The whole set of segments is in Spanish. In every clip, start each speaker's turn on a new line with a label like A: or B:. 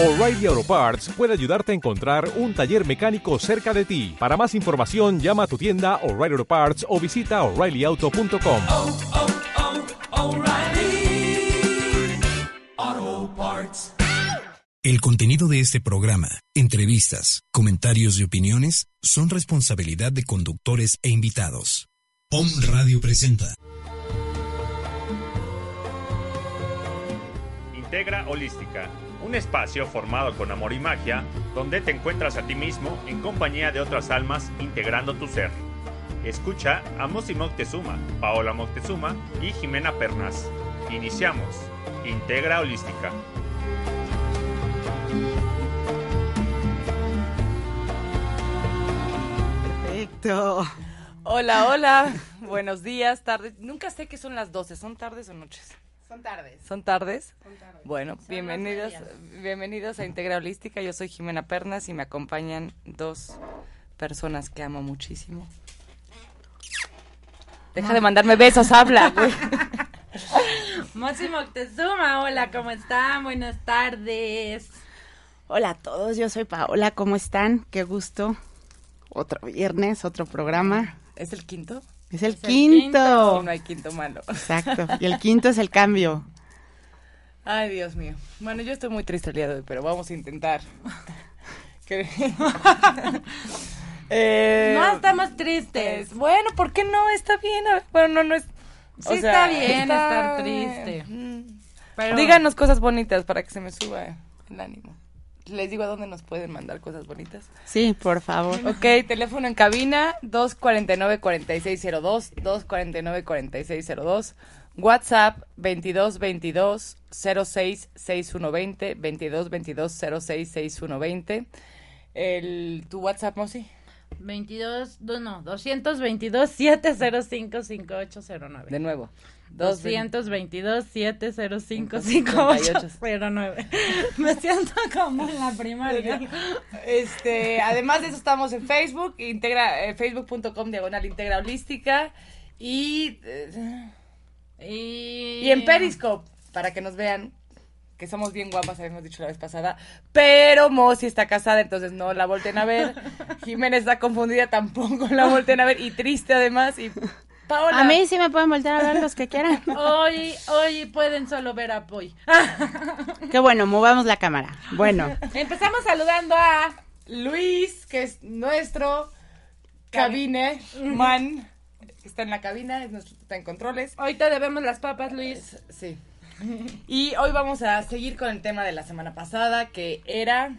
A: O'Reilly Auto Parts puede ayudarte a encontrar un taller mecánico cerca de ti. Para más información, llama a tu tienda O'Reilly Auto Parts o visita oreillyauto.com.
B: oh, oh, Parts.
C: El contenido de este programa, entrevistas, comentarios y opiniones son responsabilidad de conductores e invitados. POM Radio presenta.
D: Integra Holística, un espacio formado con amor y magia, donde te encuentras a ti mismo en compañía de otras almas integrando tu ser. Escucha a Mosi Moctezuma, Paola Moctezuma y Jimena Pernas. Iniciamos. Integra Holística.
E: Perfecto.
F: Hola, hola. Buenos días, tardes. Nunca sé qué son las 12. ¿Son tardes o noches?
E: Son tardes.
F: ¿Son tardes?
E: Son tardes.
F: Bueno,
E: Son
F: bienvenidos, bienvenidos a Integra Holística. Yo soy Jimena Pernas y me acompañan dos personas que amo muchísimo. Deja de mandarme besos, habla, güey.
G: Mosi Moctezuma, hola, ¿cómo están? Buenas tardes.
E: Hola a todos, yo soy Paola, ¿cómo están? Qué gusto. Otro viernes, otro programa.
F: ¿Es el quinto?
E: Es el
G: Es el
E: quinto.
F: Y no hay quinto malo.
E: Exacto. Y el quinto es el cambio.
F: Ay, Dios mío. Bueno, yo estoy muy triste el día de hoy, pero vamos a intentar. Eh,
G: No estamos tristes.
F: pues, bueno, ¿por qué no? Está bien. a ver, Bueno, no, no es...
G: Sí está bien estar triste.
F: Mm.
G: Pero
F: Díganos cosas bonitas para que se me suba el ánimo. Les digo a dónde nos pueden mandar cosas bonitas.
E: Sí, por favor.
F: Ok, teléfono en cabina 249-4602, 249-4602. WhatsApp 2222 06 6120, 2222 06 6120. El, ¿Tu WhatsApp, Mosi?
G: 22, no, no, 222 705 5809.
F: De nuevo.
G: 222 705
F: 58.
G: 5809. Me siento como en la primaria.
F: Este, además de eso estamos en Facebook, integra, eh, facebook.com diagonal integra holística y, eh,
G: Y,
F: y en Periscope para que nos vean que somos bien guapas, habíamos dicho la vez pasada, pero Mosi está casada, entonces no la volten a ver. Jimena está confundida, tampoco la volten a ver y triste además y Paola.
E: A mí sí me pueden volver a ver los que quieran.
G: Hoy, hoy pueden solo ver a Poi.
E: Qué bueno, movamos la cámara. Bueno,
F: Empezamos saludando a Luis, que es nuestro cabine man. Está en la cabina, es nuestro, está en controles.
G: Hoy te debemos las papas, Luis.
F: Sí. Y hoy vamos a seguir con el tema de la semana pasada, que era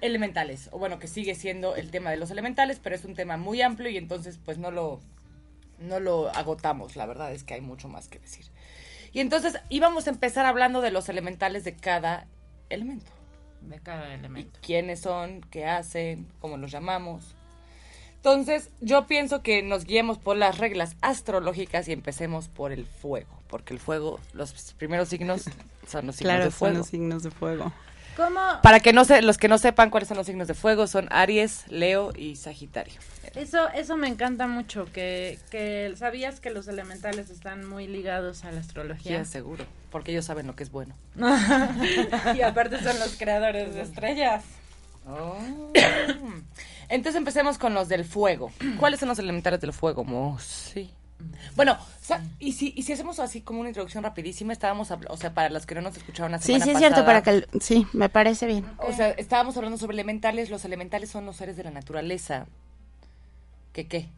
F: elementales. O bueno, que sigue siendo el tema de los elementales, pero es un tema muy amplio y entonces pues no lo, no lo agotamos. La verdad es que hay mucho más que decir. Y entonces íbamos a empezar hablando de los elementales de cada elemento.
G: De cada
F: y
G: elemento.
F: quiénes son, qué hacen, cómo los llamamos. Entonces, yo pienso que nos guiemos por las reglas astrológicas y empecemos por el fuego, porque el fuego, los primeros signos son los signos
E: claro,
F: de
E: son
F: fuego.
E: los signos de fuego.
G: ¿Cómo?
F: Para que no se, los que no sepan cuáles son los signos de fuego son Aries, Leo y Sagitario.
G: Eso, eso me encanta mucho, que, que sabías que los elementales están muy ligados a la astrología.
F: Ya seguro, porque ellos saben lo que es bueno.
G: y aparte son los creadores de estrellas.
F: Oh. Entonces empecemos con los del fuego. ¿Cuáles son los elementales del fuego? Sí. Bueno, y si, y si hacemos así como una introducción rapidísima, estábamos, o sea, para los que no nos escucharon la
E: Sí,
F: semana
E: sí es cierto, para que... el- Sí, me parece bien.
F: O sea, estábamos hablando sobre elementales, los elementales son los seres de la naturaleza. ¿Qué qué?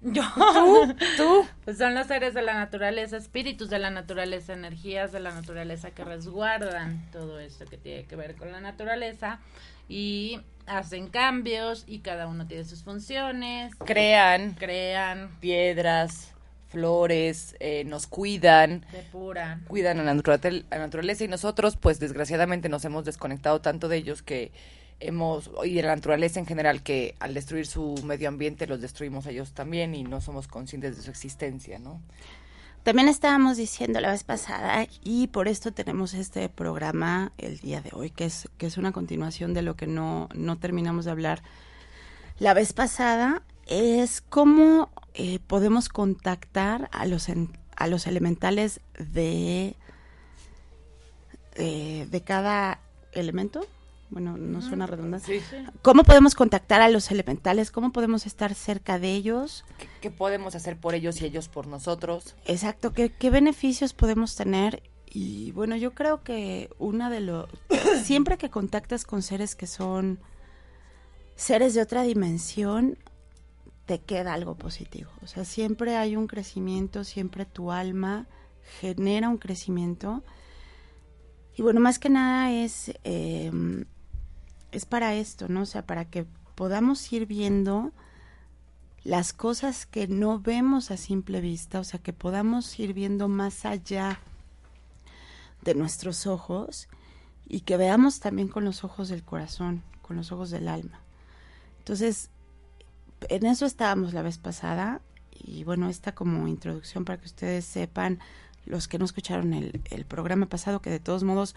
G: Yo.
F: ¿Tú? ¿Tú?
G: Pues son los seres de la naturaleza, espíritus de la naturaleza, energías de la naturaleza que resguardan todo esto que tiene que ver con la naturaleza y hacen cambios y cada uno tiene sus funciones,
F: Crean
G: crean,
F: piedras, flores, eh, nos cuidan,
G: depuran.
F: cuidan a la, naturate- a la naturaleza y nosotros, pues desgraciadamente nos hemos desconectado tanto de ellos que hemos, y de la naturaleza en general, que al destruir su medio ambiente los destruimos a ellos también y no somos conscientes de su existencia, ¿no?
E: También estábamos diciendo la vez pasada y por esto tenemos este programa el día de hoy, que es, que es una continuación de lo que no, no terminamos de hablar la vez pasada, es cómo eh, podemos contactar a los, en- a los elementales de eh, de cada elemento. Bueno, no suena redundante.
F: Sí.
E: ¿Cómo podemos contactar a los elementales? ¿Cómo podemos estar cerca de ellos?
F: ¿Qué, qué podemos hacer por ellos y ellos por nosotros?
E: Exacto, ¿qué, qué beneficios podemos tener? Y bueno, yo creo que una de los... siempre que contactas con seres que son seres de otra dimensión, te queda algo positivo. O sea, siempre hay un crecimiento, siempre tu alma genera un crecimiento. Y bueno, más que nada es, eh, es para esto, ¿no? O sea, para que podamos ir viendo las cosas que no vemos a simple vista, o sea, que podamos ir viendo más allá de nuestros ojos y que veamos también con los ojos del corazón, con los ojos del alma. Entonces, en eso estábamos la vez pasada y bueno, esta como introducción para que ustedes sepan, los que no escucharon el, el programa pasado, que de todos modos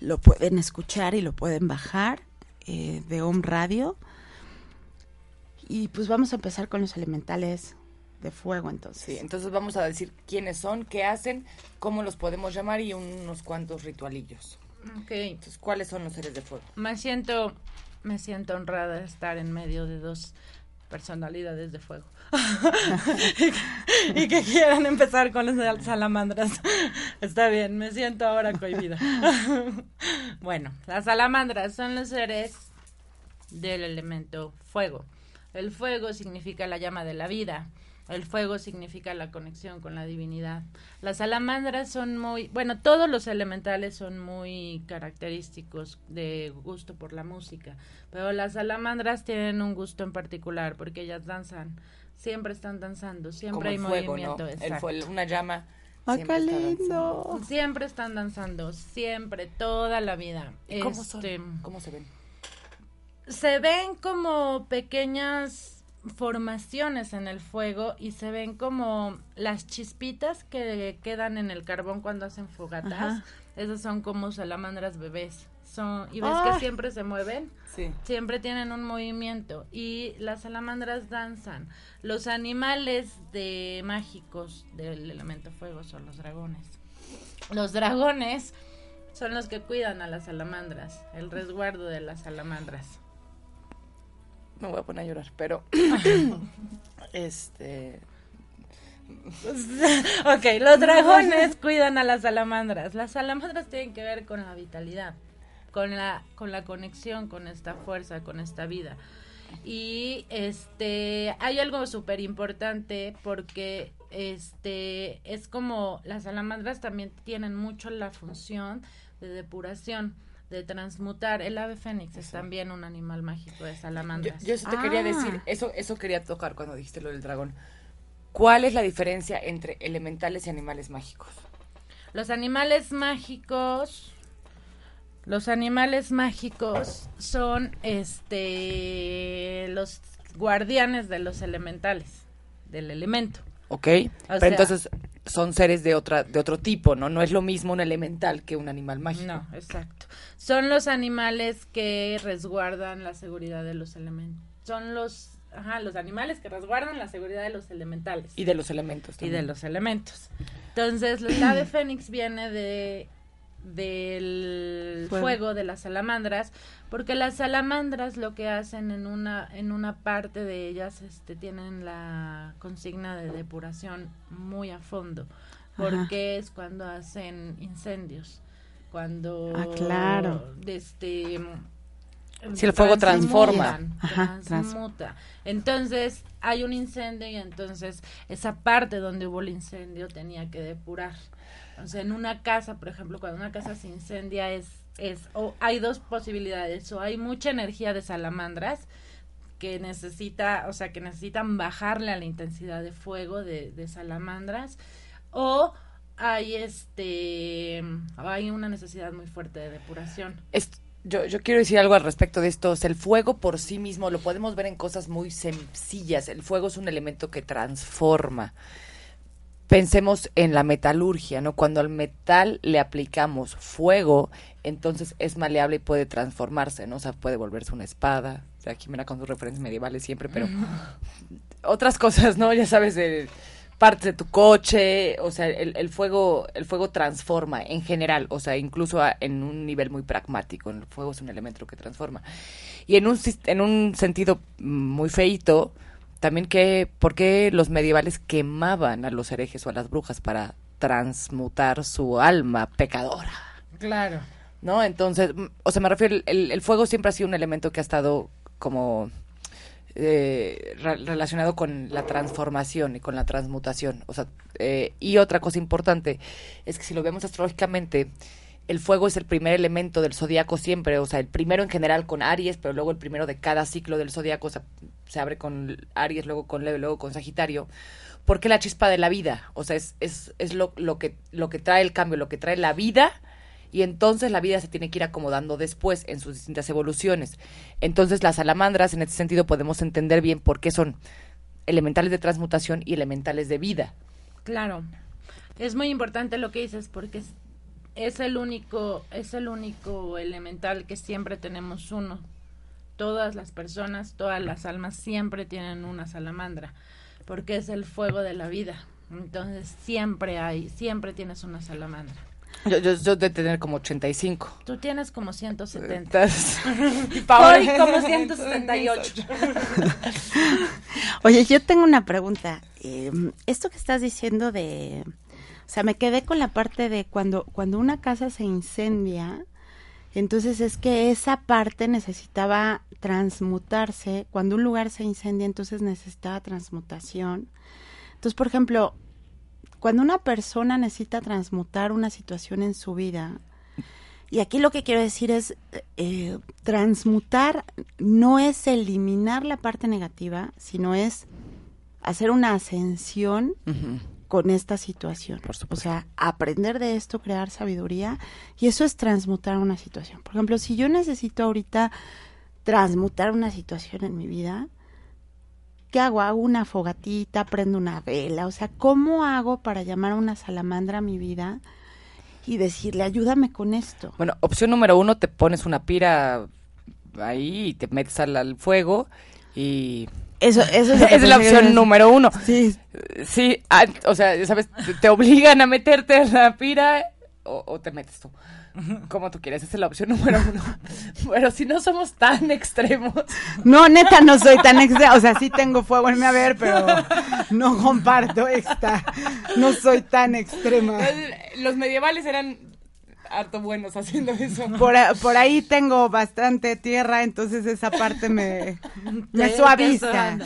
E: lo pueden escuchar y lo pueden bajar eh, de Home Radio. Y pues vamos a empezar con los elementales de fuego entonces.
F: Sí, entonces vamos a decir quiénes son, qué hacen, cómo los podemos llamar y unos cuantos ritualillos.
G: Ok.
F: Entonces, ¿cuáles son los seres de fuego?
G: Me siento, me siento honrada de estar en medio de dos personalidades de fuego. y que quieran empezar con las salamandras. Está bien, me siento ahora cohibida. bueno, las salamandras son los seres del elemento fuego. El fuego significa la llama de la vida. El fuego significa la conexión con la divinidad. Las salamandras son muy, bueno, todos los elementales son muy característicos de gusto por la música, pero las salamandras tienen un gusto en particular porque ellas danzan, siempre están danzando, siempre hay
F: Como el fuego,
G: movimiento.
F: ¿no? El fuego, una llama.
E: ¡Ah,
F: siempre
E: qué lindo!
G: Siempre están danzando, siempre, toda la vida.
F: ¿Y ¿Cómo
G: Este,
F: son? ¿Cómo se ven?
G: se ven como pequeñas formaciones en el fuego y se ven como las chispitas que quedan en el carbón cuando hacen fogatas.
E: Ajá.
G: Esas son como salamandras bebés. Son, y ves
E: ¡Ay!
G: que siempre se mueven,
F: Sí.
G: siempre tienen un movimiento y las salamandras danzan. Los animales de mágicos del elemento fuego son los dragones. Los dragones son los que cuidan a las salamandras, el resguardo de las salamandras.
F: Me voy a poner a llorar, pero. este.
G: ok, los dragones cuidan a las salamandras. Las salamandras tienen que ver con la vitalidad, con la, con la conexión, con esta fuerza, con esta vida. Y este hay algo súper importante porque este es como las salamandras también tienen mucho la función de depuración, de transmutar. El ave fénix es también un animal mágico de
F: Yo,
G: salamandras.
F: yo eso te quería
E: Ah.
F: decir, eso, eso quería tocar cuando dijiste lo del dragón. ¿Cuál es la diferencia entre elementales y animales mágicos?
G: Los animales mágicos. Los animales mágicos son este los guardianes de los elementales, del elemento.
F: ¿Ok?
G: O
F: Pero
G: sea-
F: entonces son seres de otra, de otro tipo, ¿no? No es lo mismo un elemental que un animal mágico.
G: No, exacto. Son los animales que resguardan la seguridad de los elementos. Son los ajá, los animales que resguardan la seguridad de los elementales.
F: Y de los elementos
G: y
F: también.
G: de los elementos. Entonces, el ave fénix viene de del
E: Fuego.
G: fuego. de las salamandras, porque las salamandras lo que hacen en una en una parte de ellas este tienen la consigna de depuración muy a fondo, porque es cuando hacen incendios, cuando
E: Ah, claro.
G: este
F: Si el fuego transforma.
G: transmutan,
E: Ajá, trans-
G: transmuta. Entonces hay un incendio y entonces esa parte donde hubo el incendio tenía que depurar. O sea, en una casa, por ejemplo, cuando una casa se incendia es es o hay dos posibilidades, o hay mucha energía de salamandras que necesita, o sea, que necesitan bajarle a la intensidad de fuego de, salamandras o hay este hay una necesidad muy fuerte de depuración.
F: Es- yo, yo quiero decir algo al respecto de esto. El fuego por sí mismo lo podemos ver en cosas muy sencillas. El fuego es un elemento que transforma. Pensemos en la metalurgia, ¿no? Cuando al metal le aplicamos fuego, entonces es maleable y puede transformarse, ¿no? O sea, puede volverse una espada. O sea, Jimena con sus referencias medievales siempre, pero otras cosas, ¿no? Ya sabes, de partes de tu coche, o sea, el, el fuego el fuego transforma en general, o sea, incluso a- en un nivel muy pragmático, el fuego es un elemento que transforma. Y en un en un sentido muy feito, también que por qué los medievales quemaban a los herejes o a las brujas para transmutar su alma pecadora.
G: Claro.
F: ¿no? Entonces, o sea, me refiero, el, el fuego siempre ha sido un elemento que ha estado como eh, re- relacionado con la transformación y con la transmutación. O sea, eh, y otra cosa importante es que si lo vemos astrológicamente, el fuego es el primer elemento del zodiaco siempre, o sea, el primero en general con Aries, pero luego el primero de cada ciclo del zodiaco, se abre con Aries, luego con Leo, luego con Sagitario, porque la chispa de la vida, o sea, es, es, es lo, lo, que, lo que trae el cambio, lo que trae la vida, y entonces la vida se tiene que ir acomodando después en sus distintas evoluciones. Entonces las salamandras, en este sentido, podemos entender bien por qué son elementales de transmutación y elementales de vida.
G: Claro. Es muy importante lo que dices porque es, es el único es el único elemental que siempre tenemos uno. Todas las personas, todas las almas siempre tienen una salamandra porque es el fuego de la vida. Entonces siempre hay, siempre tienes una salamandra.
F: Yo, yo, yo de tener como 85.
G: Tú tienes como 170.
F: Entonces,
G: Y Paola como 178.
E: Oye, yo tengo una pregunta. Eh, esto que estás diciendo de, o sea, me quedé con la parte de cuando cuando una casa se incendia, entonces es que esa parte necesitaba transmutarse. Cuando un lugar se incendia, entonces necesitaba transmutación. Entonces, por ejemplo, cuando una persona necesita transmutar una situación en su vida, y aquí lo que quiero decir es, eh, transmutar no es eliminar la parte negativa, sino es hacer una ascensión. Con esta situación.
F: Por
E: o
F: supuesto.
E: sea, aprender de esto, crear sabiduría, y eso es transmutar una situación. Por ejemplo, si yo necesito ahorita transmutar una situación en mi vida, ¿qué hago? Hago una fogatita, prendo una vela, o sea, ¿cómo hago para llamar a una salamandra a mi vida y decirle, ayúdame con esto?
F: Bueno, opción número uno, te pones una pira ahí y te metes al, al fuego y...
E: Eso, eso es,
F: es la opción número uno.
E: Sí,
F: Sí, ah, o sea, ¿sabes? Te, obligan a meterte en la pira o, o te metes tú. Como tú quieres, esa es la opción número uno. Pero si no somos tan extremos.
E: No, neta, no soy tan extra. O sea, sí tengo fuego en mi haber, pero no comparto esta. No soy tan extrema.
F: Los medievales eran harto buenos haciendo eso.
E: Por, a- por ahí tengo bastante tierra, entonces esa parte me, me suaviza.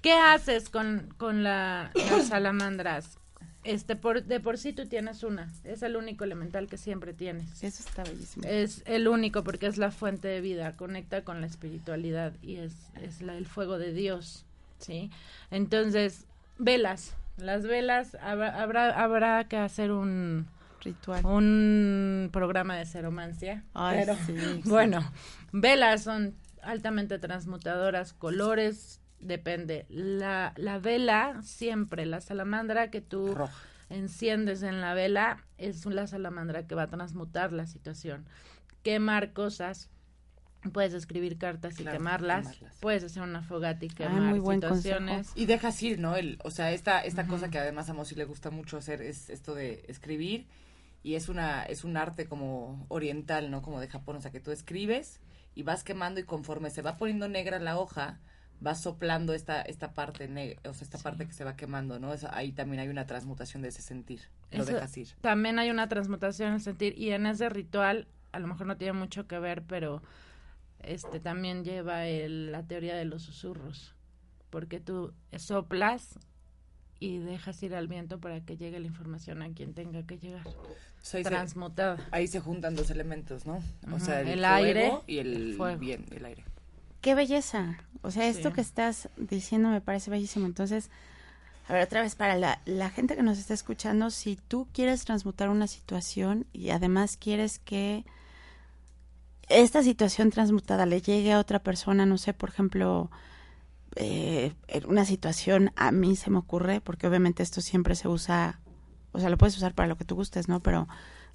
G: ¿Qué haces con, con la, las salamandras? Este, por, de por sí tú tienes una. Es el único elemental que siempre tienes.
E: Eso está bellísimo.
G: Es el único porque es la fuente de vida, conecta con la espiritualidad y es, es la- el fuego de Dios, ¿sí? Entonces, velas. Las velas, habrá, habrá, habrá que hacer un,
E: Ritual.
G: un programa de ceromancia.
E: Ay,
G: pero,
E: sí, sí.
G: bueno, velas son altamente transmutadoras, colores, depende. La, la vela, siempre, la salamandra que tú
F: Roja.
G: enciendes en la vela es la salamandra que va a transmutar la situación. Quemar cosas, puedes escribir cartas y
F: Claro,
G: quemarlas,
F: quemarlas.
G: puedes hacer una fogata y quemar
E: muy buen
G: situaciones.
F: Y dejas ir, ¿no? El, o sea, esta, esta cosa que además a Mosi le gusta mucho hacer es esto de escribir. Y es una, es un arte como oriental, ¿no? Como de Japón. O sea, que tú escribes y vas quemando y conforme se va poniendo negra la hoja, vas soplando esta, esta parte negra, o sea, esta parte que se va quemando, ¿no? Eso- ahí también hay una transmutación de ese sentir. Lo dejas ir.
G: También hay una transmutación en el sentir y en ese ritual a lo mejor no tiene mucho que ver, pero este también lleva el- la teoría de los susurros, porque tú soplas y dejas ir al viento para que llegue la información a quien tenga que llegar.
F: O sea, ahí, se,
G: Transmutada.
F: ahí se juntan dos elementos, ¿no? O sea, el,
G: el aire,
F: y el,
G: el fuego.
F: bien, el aire.
E: Qué belleza. O sea, esto que estás diciendo me parece bellísimo. Entonces, a ver, otra vez, para la, la gente que nos está escuchando, si tú quieres transmutar una situación y además quieres que esta situación transmutada le llegue a otra persona, no sé, por ejemplo, eh, en una situación a mí se me ocurre, porque obviamente esto siempre se usa, o sea, lo puedes usar para lo que tú gustes, ¿no? Pero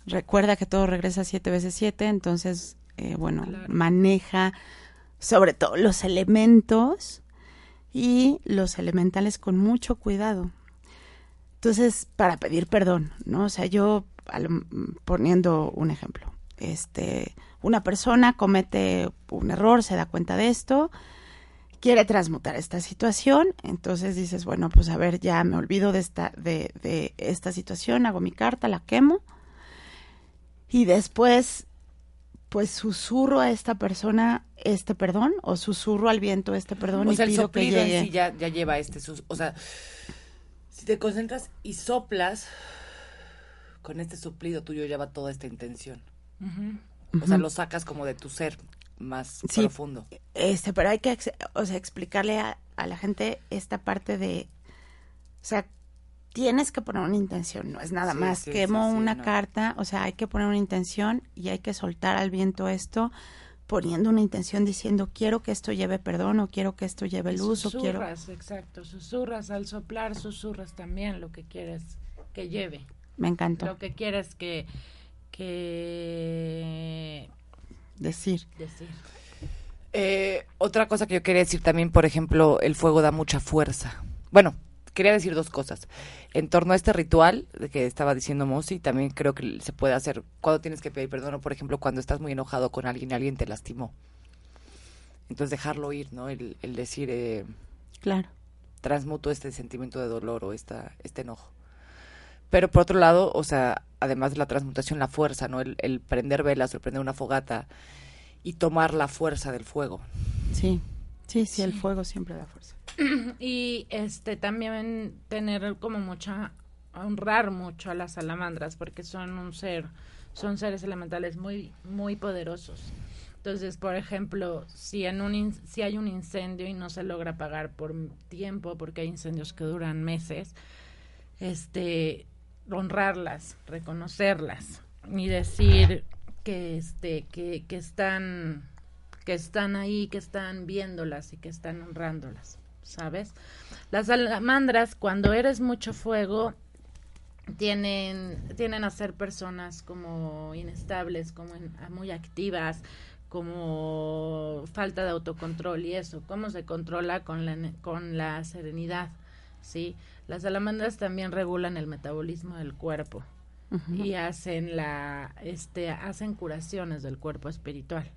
E: recuerda que todo regresa siete veces siete, entonces, eh, bueno,
G: Claro.
E: maneja sobre todo los elementos y los elementales con mucho cuidado. Entonces, para pedir perdón, ¿no? O sea, yo al- poniendo un ejemplo, este, una persona comete un error, se da cuenta de esto, quiere transmutar esta situación, entonces dices, bueno, pues a ver, ya me olvido de esta, de, de esta situación, hago mi carta, la quemo, y después, pues susurro a esta persona este perdón, o susurro al viento este perdón
F: O
E: y
F: sea, el
E: pido que
F: soplido
E: llegue.
F: en sí ya, ya lleva este sus, o sea, si te concentras y soplas, con este soplido tuyo lleva toda esta intención. O sea, lo sacas como de tu ser más
E: Sí.
F: profundo.
E: Este, pero hay que, o sea, explicarle a, a la gente esta parte de, o sea, tienes que poner una intención, no es nada
F: Sí,
E: más.
F: sí,
E: Quemo una
F: no.
E: carta, o sea, hay que poner una intención y hay que soltar al viento esto, poniendo una intención diciendo quiero que esto lleve perdón o quiero que esto lleve luz o quiero.
G: Susurras, exacto, susurras al soplar, susurras también lo que quieres que lleve,
E: Me encantó
G: lo que quieres que que
E: decir.
G: decir.
F: Eh, otra cosa que yo quería decir también, por ejemplo, el fuego da mucha fuerza. Bueno, quería decir dos cosas. En torno a este ritual de que estaba diciendo Mosi, también creo que se puede hacer cuando tienes que pedir perdón, o por ejemplo, cuando estás muy enojado con alguien y alguien te lastimó. Entonces dejarlo ir, ¿no? El, el decir, eh,
E: Claro.
F: transmuto este sentimiento de dolor o esta, este enojo. Pero por otro lado, o sea, además de la transmutación, la fuerza, ¿no? El, el prender velas o el prender una fogata y tomar la fuerza del fuego.
E: Sí. Sí, sí, el fuego siempre da fuerza.
G: Y este también tener como mucha honrar mucho a las salamandras porque son un ser, son seres elementales muy muy poderosos. Entonces, por ejemplo, si en un in- si hay un incendio y no se logra apagar por tiempo porque hay incendios que duran meses, este honrarlas, reconocerlas y decir que este que, que están que están ahí, que están viéndolas y que están honrándolas, ¿sabes? Las salamandras, cuando eres mucho fuego, tienen, tienen a ser personas como inestables, como muy activas, como falta de autocontrol y eso. ¿Cómo se controla con la, con la serenidad? ¿Sí? Las salamandras también regulan el metabolismo del cuerpo y hacen la este hacen curaciones del cuerpo espiritual.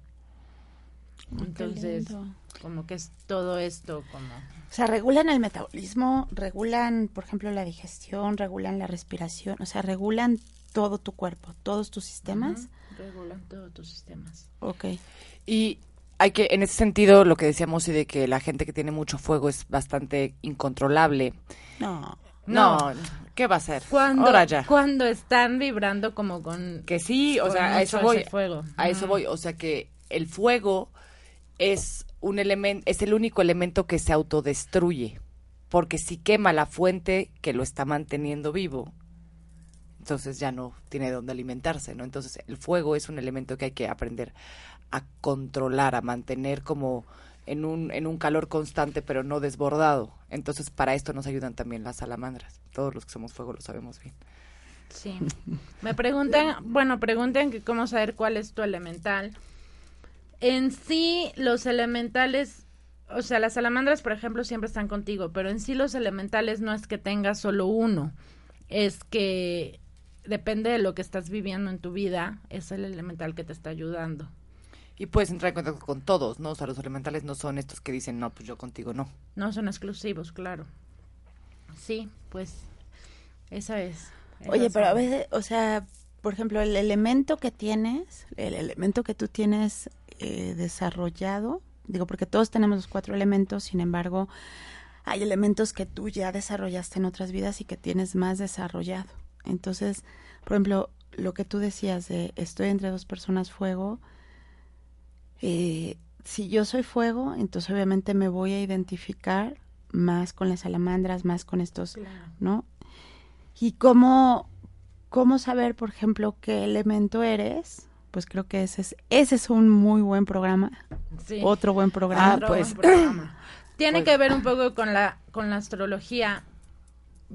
G: Entonces,
E: lindo.
G: como que es todo esto como
E: O sea, regulan el metabolismo, regulan, por ejemplo, la digestión, regulan la respiración, o sea, regulan todo tu cuerpo, todos tus sistemas.
G: Regulan todos tus sistemas.
E: Ok.
F: Y hay que, en ese sentido, lo que decíamos y de que la gente que tiene mucho fuego es bastante incontrolable.
E: No.
F: No, ¿qué va a ser?
G: Cuando,
F: Ahora ya.
G: cuando están vibrando como con
F: Que sí, o sea, a eso voy.
G: fuego.
F: A eso voy, o sea que el fuego es un elemento, es el único elemento que se autodestruye, porque si quema la fuente que lo está manteniendo vivo, entonces ya no tiene dónde alimentarse, ¿no? Entonces el fuego es un elemento que hay que aprender a controlar, a mantener como en un, en un calor constante, pero no desbordado. Entonces para esto nos ayudan también las salamandras. Todos los que somos fuego lo sabemos bien.
G: Sí. Me preguntan, bueno, preguntan que cómo saber cuál es tu elemental. En sí, los elementales, o sea, las salamandras, por ejemplo, siempre están contigo, pero en sí los elementales no es que tengas solo uno, es que depende de lo que estás viviendo en tu vida, es el elemental que te está ayudando.
F: Y puedes entrar en contacto con todos, ¿no? O sea, los elementales no son estos que dicen, no, pues yo contigo no.
G: No son exclusivos, claro. Sí, pues esa es.
E: Oye, pero a veces, o sea, por ejemplo, el elemento que tienes, el elemento que tú tienes eh, desarrollado, digo, porque todos tenemos los cuatro elementos, sin embargo, hay elementos que tú ya desarrollaste en otras vidas y que tienes más desarrollado. Entonces, por ejemplo, lo que tú decías de estoy entre dos personas fuego, eh, si yo soy fuego, entonces obviamente me voy a identificar más con las salamandras, más con estos,
G: Claro.
E: ¿no? Y cómo, cómo saber, por ejemplo, qué elemento eres, pues creo que ese es, ese es un muy buen programa,
G: Sí.
E: otro buen programa.
F: Ah,
G: Otro
F: pues.
G: buen programa. Tiene
F: Pues-
G: que ver un poco con la, con la astrología,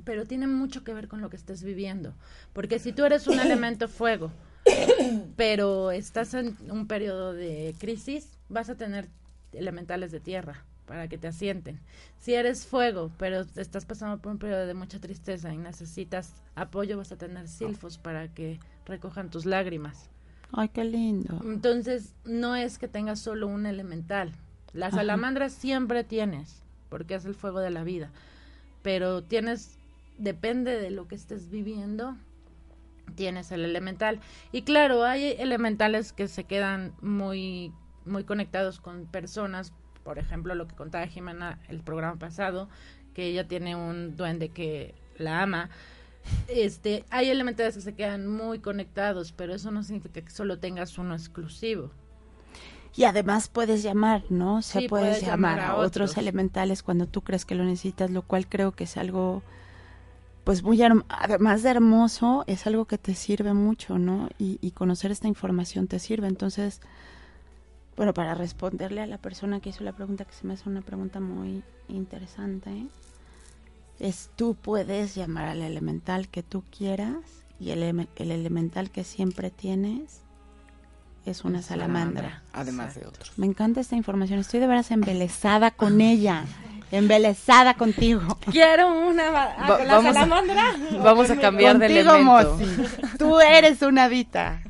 G: pero tiene mucho que ver con lo que estés viviendo. Porque si tú eres un elemento fuego, pero estás en un periodo de crisis, vas a tener elementales de tierra para que te asienten. Si eres fuego, pero te estás pasando por un periodo de mucha tristeza y necesitas apoyo, vas a tener silfos para que recojan tus lágrimas.
E: Ay, qué lindo.
G: Entonces, no es que tengas solo un elemental. La
E: Ajá.
G: salamandra siempre tienes, porque es el fuego de la vida. Pero tienes, depende de lo que estés viviendo, tienes el elemental. Y claro, hay elementales que se quedan muy, muy conectados con personas. Por ejemplo, lo que contaba Jimena el programa pasado, que ella tiene un duende que la ama. Este, hay elementales que se quedan muy conectados, pero eso no significa que solo tengas uno exclusivo.
E: Y además puedes llamar, ¿no? O sea,
G: Sí,
E: puedes,
G: puedes
E: llamar,
G: llamar
E: a
G: a
E: otros
G: otros.
E: elementales cuando tú crees que lo necesitas, lo cual creo que es algo, pues muy, además de hermoso, es algo que te sirve mucho, ¿no? Y, y conocer esta información te sirve. Entonces, bueno, para responderle a la persona que hizo la pregunta, que se me hace una pregunta muy interesante, es tú puedes llamar al elemental que tú quieras y el elemental que siempre tienes es una salamandra.
F: Además de otros.
E: Me encanta esta información. Estoy de veras embelesada con ella. Embelesada contigo.
G: Quiero una va- ah,
F: Va-
G: con la
F: vamos a-
G: salamandra.
F: Vamos a cambiar de
E: Contigo,
F: elemento.
E: Mosi. Tú eres una dita.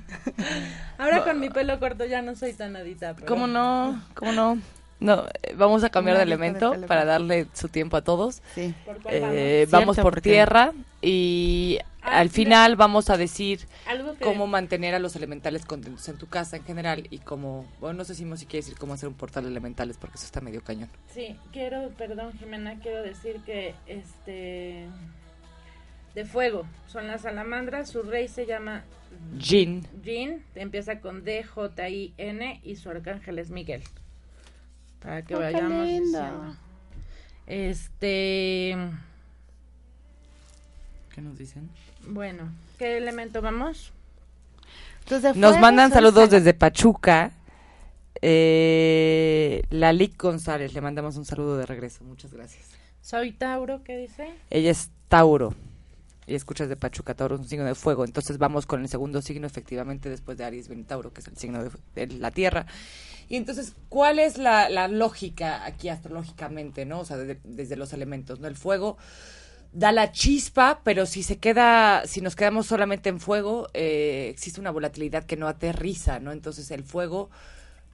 G: Ahora con mi pelo corto ya no soy tan adita. pero-
F: ¿Cómo no? ¿Cómo no? No, eh, vamos a cambiar de elemento para darle su tiempo a todos.
E: Sí.
G: ¿Por cuál
F: Eh,
E: vamos? Cierto,
F: por tierra y
G: Ah,
F: al final vamos a decir cómo mantener a los elementales contentos en tu casa en general y cómo, bueno, no sé si Mosi quiere decir cómo hacer un portal de elementales porque eso está medio cañón.
G: Sí, quiero, perdón Jimena, quiero decir que este... De fuego, son las salamandras, su rey se llama
F: Jin.
G: Jin, empieza con D, J, I, N y su arcángel es Miguel. Para que
E: Oh, qué
G: vayamos diciendo. Este,
F: ¿Qué nos dicen?
G: Bueno, ¿qué elemento vamos?
E: Entonces,
F: Nos mandan saludos
E: sal-
F: desde Pachuca. Eh, Lalic González, le mandamos un saludo de regreso. Muchas gracias.
G: Soy Tauro, ¿qué dice?
F: Ella es Tauro. Y escuchas de Pachuca, Tauro es un signo de fuego. Entonces vamos con el segundo signo, efectivamente, después de Aries, viene Tauro, que es el signo de, de la Tierra. Y entonces, ¿cuál es la, la lógica aquí astrológicamente, no? O sea, de- desde los elementos, ¿no? El fuego da la chispa, pero si se queda, si nos quedamos solamente en fuego, eh, existe una volatilidad que no aterriza, ¿no? Entonces el fuego,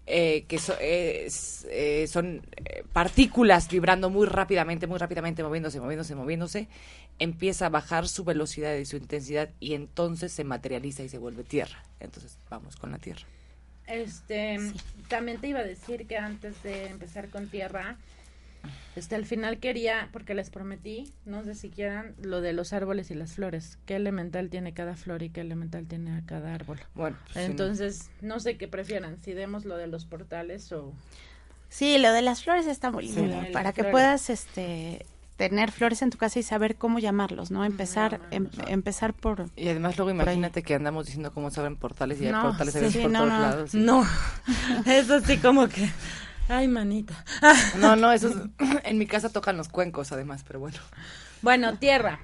F: eh, que so- es- eh, son eh, partículas vibrando muy rápidamente, muy rápidamente, moviéndose, moviéndose, moviéndose, empieza a bajar su velocidad y su intensidad y entonces se materializa y se vuelve tierra. Entonces vamos con la tierra.
G: Este, también te iba a decir que antes de empezar con tierra, este, al final quería, porque les prometí, no sé si quieran, lo de los árboles y las flores. ¿Qué elemental tiene cada flor y qué elemental tiene cada árbol?
F: Bueno, pues, sí,
G: Entonces, no sé qué prefieran, si demos lo de los portales o...
E: Sí, lo de las flores está muy
G: Sí,
E: lindo. para que
G: flores.
E: puedas este tener flores en tu casa y saber cómo llamarlos, ¿no? Empezar em- empezar por
F: Y además luego imagínate que andamos diciendo cómo se abren portales y hay
G: No,
F: portales se
E: sí, sí,
F: por
E: no,
F: todos
E: no.
F: lados.
G: No, es así como que... Ay, manita.
F: No, no, eso es- en mi casa tocan los cuencos además, pero bueno.
G: Bueno, tierra.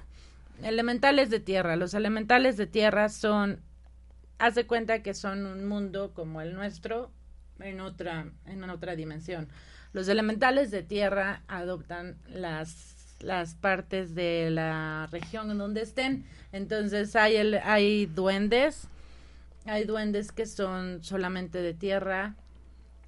G: Elementales de tierra. Los elementales de tierra son, haz de cuenta que son un mundo como el nuestro en otra, en otra dimensión. Los elementales de tierra adoptan las, las partes de la región en donde estén. Entonces hay, el, hay duendes, hay duendes que son solamente de tierra,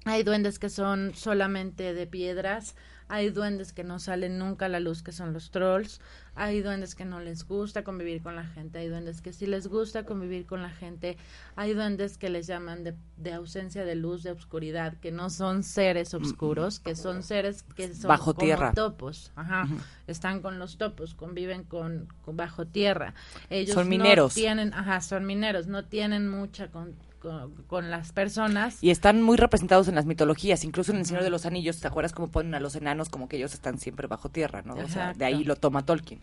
G: hay duendes que son solamente de piedras, hay duendes que no salen nunca a la luz, que son los trolls, hay duendes que no les gusta convivir con la gente, hay duendes que sí les gusta convivir con la gente, hay duendes que les llaman de, de ausencia de luz, de oscuridad, que no son seres oscuros, que son seres que son
F: Bajo
G: como
F: tierra.
G: topos, ajá, están con los topos, conviven con, con bajo tierra. Ellos
F: Son
G: no
F: mineros.
G: tienen, ajá, son mineros, no tienen mucha con, con, con las personas.
F: Y están muy representados en las mitologías, incluso en El Señor de los Anillos, ¿te acuerdas cómo ponen a los enanos como que ellos están siempre bajo tierra, ¿no? O sea, de ahí lo toma Tolkien.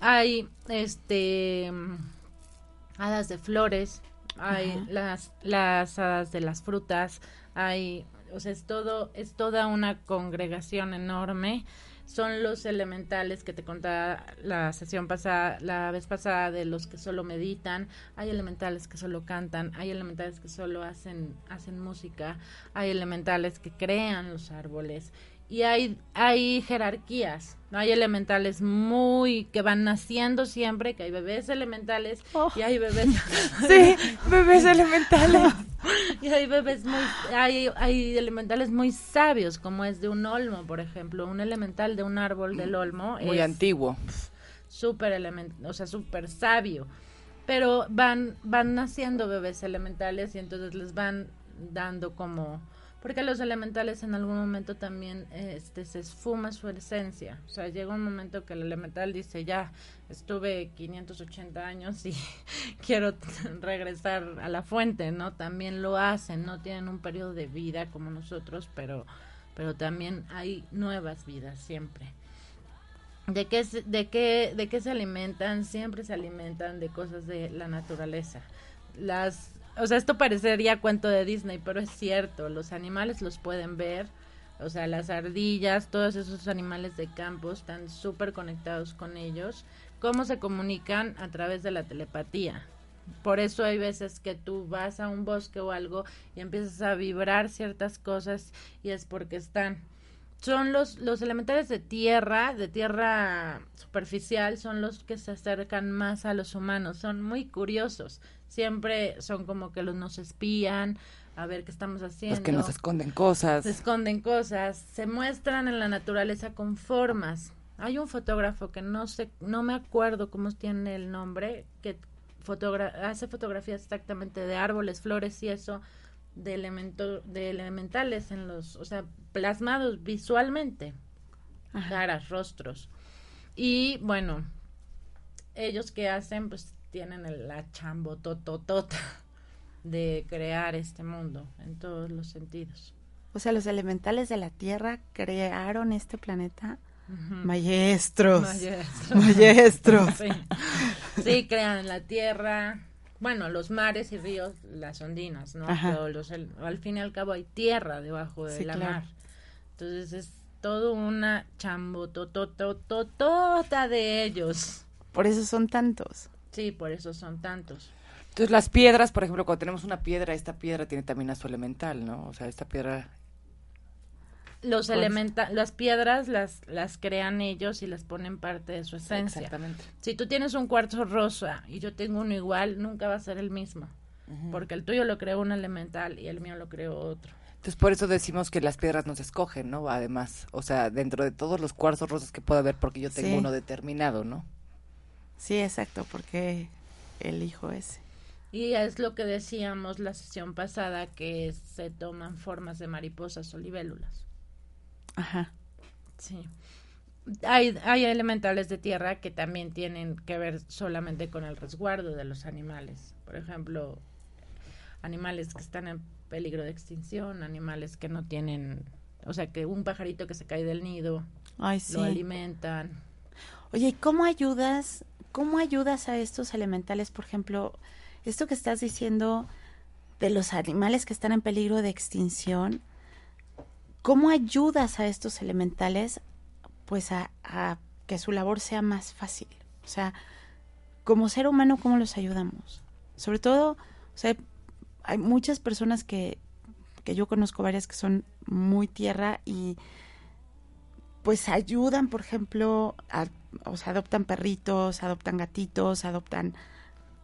G: hay este hadas de flores, hay
E: Ajá.
G: las las hadas de las frutas, hay o sea, es todo es toda una congregación enorme. Son los elementales que te contaba la sesión pasada, la vez pasada de los que solo meditan, hay elementales que solo cantan, hay elementales que solo hacen hacen música, hay elementales que crean los árboles y hay, hay jerarquías, ¿no? Hay elementales muy que van naciendo siempre, que hay bebés elementales
E: Oh.
G: y hay bebés
F: Sí, bebés elementales.
G: y hay bebés muy hay, hay elementales muy sabios, como es de un olmo, por ejemplo, un elemental de un árbol del olmo
F: Muy
G: es
F: antiguo.
G: súper element, o sea, súper sabio. Pero van van naciendo bebés elementales y entonces les van dando como porque los elementales en algún momento también este se esfuma su esencia. O sea, llega un momento que el elemental dice, "Ya estuve 580 años y quiero regresar a la fuente", ¿no? También lo hacen, no tienen un periodo de vida como nosotros, pero pero también hay nuevas vidas siempre. ¿De qué, de, qué, ¿De qué se alimentan? Siempre se alimentan de cosas de la naturaleza. Las, o sea, esto parecería cuento de Disney, pero es cierto. Los animales los pueden ver. O sea, las ardillas, todos esos animales de campo están súper conectados con ellos. ¿Cómo se comunican? A través de la telepatía. Por eso hay veces que tú vas a un bosque o algo y empiezas a vibrar ciertas cosas y es porque están son los, los elementales de tierra, de tierra superficial, son los que se acercan más a los humanos, son muy curiosos, siempre son como que los nos espían, a ver qué estamos haciendo.
F: Los que nos esconden cosas.
G: Se esconden cosas, se muestran en la naturaleza con formas. Hay un fotógrafo que no sé, no me acuerdo cómo tiene el nombre, que fotogra hace fotografías exactamente de árboles, flores y eso, de elemento, de elementales en los, o sea, plasmados visualmente, caras, rostros. Y bueno, ellos que hacen, pues tienen el- la chambotototota de crear este mundo en todos los sentidos.
E: O sea, los elementales de la Tierra crearon este planeta. Maestros.
G: Maestros.
E: Maestros.
G: Sí. Sí, crean la tierra, bueno, los mares y ríos, las ondinas, ¿no?
E: Ajá.
G: Pero los, el- al fin y al cabo hay tierra debajo de
E: Sí,
G: la
E: claro.
G: mar. Entonces es todo una chambotototota de ellos.
E: Por eso son tantos.
G: Sí, por eso son tantos.
F: Entonces las piedras, por ejemplo, cuando tenemos una piedra, esta piedra tiene también a su elemental, ¿no? O sea, esta piedra...
G: Los
F: Pues-
G: elementa las piedras las, las crean ellos y las ponen parte de su esencia.
F: Exactamente.
G: Si tú tienes un cuarzo rosa y yo tengo uno igual, nunca va a ser el mismo. Porque el tuyo lo creó un elemental y el mío lo creó otro.
F: Entonces por eso decimos que las piedras no se escogen, ¿no? Además, o sea, dentro de todos los cuarzos rosas que pueda haber, porque yo tengo
E: Sí.
F: uno determinado, ¿no?
E: Sí, exacto, porque elijo ese.
G: Y es lo que decíamos la sesión pasada, que se toman formas de mariposas o libélulas.
E: Ajá.
G: Sí. Hay, hay elementales de tierra que también tienen que ver solamente con el resguardo de los animales. Por ejemplo, animales que están en peligro de extinción, animales que no tienen, o sea, que un pajarito que se cae del nido,
E: Ay, sí.
G: lo alimentan.
E: Oye, ¿y cómo ayudas, cómo ayudas a estos elementales, por ejemplo, esto que estás diciendo de los animales que están en peligro de extinción? ¿Cómo ayudas a estos elementales, pues, a, a que su labor sea más fácil? O sea, como ser humano, ¿cómo los ayudamos? Sobre todo, o sea, hay muchas personas que, que yo conozco varias que son muy tierra y pues ayudan, por ejemplo, a- o sea, adoptan perritos, adoptan gatitos, adoptan,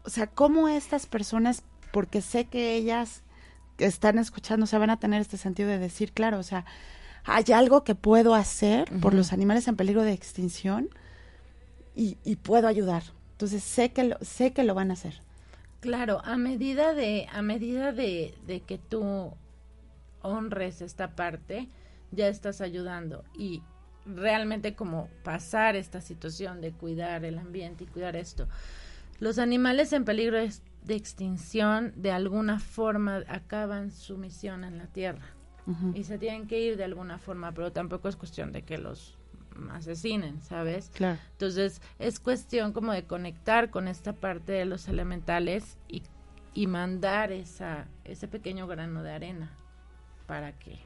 E: o sea, cómo estas personas, porque sé que ellas que están escuchando, o sea, van a tener este sentido de decir, claro, o sea, hay algo que puedo hacer por los animales en peligro de extinción y, y puedo ayudar. Entonces sé que lo, sé que lo van a hacer.
G: Claro, a medida de, a medida de, de que tú honres esta parte, ya estás ayudando. Y realmente como pasar esta situación de cuidar el ambiente y cuidar esto. Los animales en peligro de, de extinción de alguna forma acaban su misión en la Tierra y se tienen que ir de alguna forma, pero tampoco es cuestión de que los asesinen, ¿sabes?
E: Claro.
G: Entonces es cuestión como de conectar con esta parte de los elementales y, y mandar esa, ese pequeño grano de arena para que,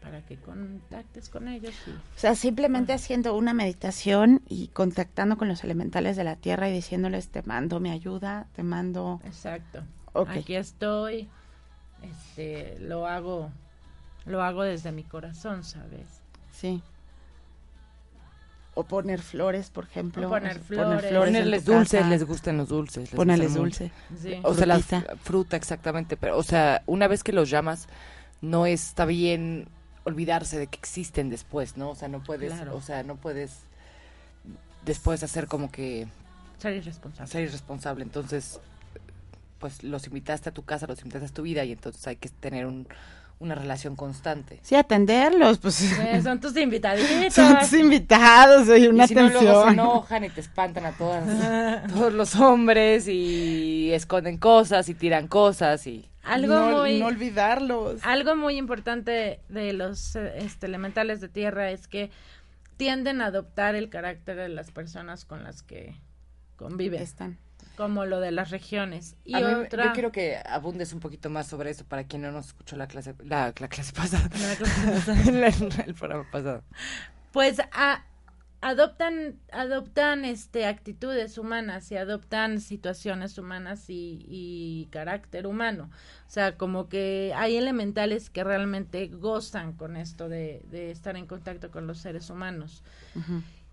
G: para que contactes con ellos. y-
E: O sea, simplemente haciendo una meditación y contactando con los elementales de la tierra y diciéndoles, te mando mi ayuda, te mando...
G: exacto.
E: Ok.
G: Aquí estoy, este, lo hago, lo hago desde mi corazón, ¿sabes?
E: Sí. O poner flores, por ejemplo.
G: O poner flores.
F: Ponerles dulces,
E: casa.
F: les gustan los dulces. les
E: Ponerles dulce.
G: Sí.
F: O sea, la fruta, exactamente. Pero, o sea, una vez que los llamas, no está bien olvidarse de que existen después, ¿no? O sea, no puedes,
G: Claro.
F: o sea, no puedes después hacer como que
G: Ser irresponsable.
F: ser irresponsable. Entonces, pues los invitaste a tu casa, los invitaste a tu vida y entonces hay que tener un- una relación constante.
E: Sí, atenderlos, pues.
G: Eh, son tus invitaditos.
E: Son tus invitados, oye, una
F: y si no, luego se enojan y te espantan a todas, todos los hombres y esconden cosas y tiran cosas y...
G: Algo
E: no,
G: muy
E: no olvidarlos.
G: algo muy importante de los este, elementales de tierra es que tienden a adoptar el carácter de las personas con las que conviven,
E: Están.
G: Como lo de las regiones. Y
F: A mí-
G: otra
F: Yo quiero que abundes un poquito más sobre eso para quien no nos escuchó la clase, la, la clase pasada,
G: La clase pasada.
F: el, el programa pasado.
G: pues a- adoptan adoptan este actitudes humanas y adoptan situaciones humanas y, y carácter humano o sea como que hay elementales que realmente gozan con esto de, de estar en contacto con los seres humanos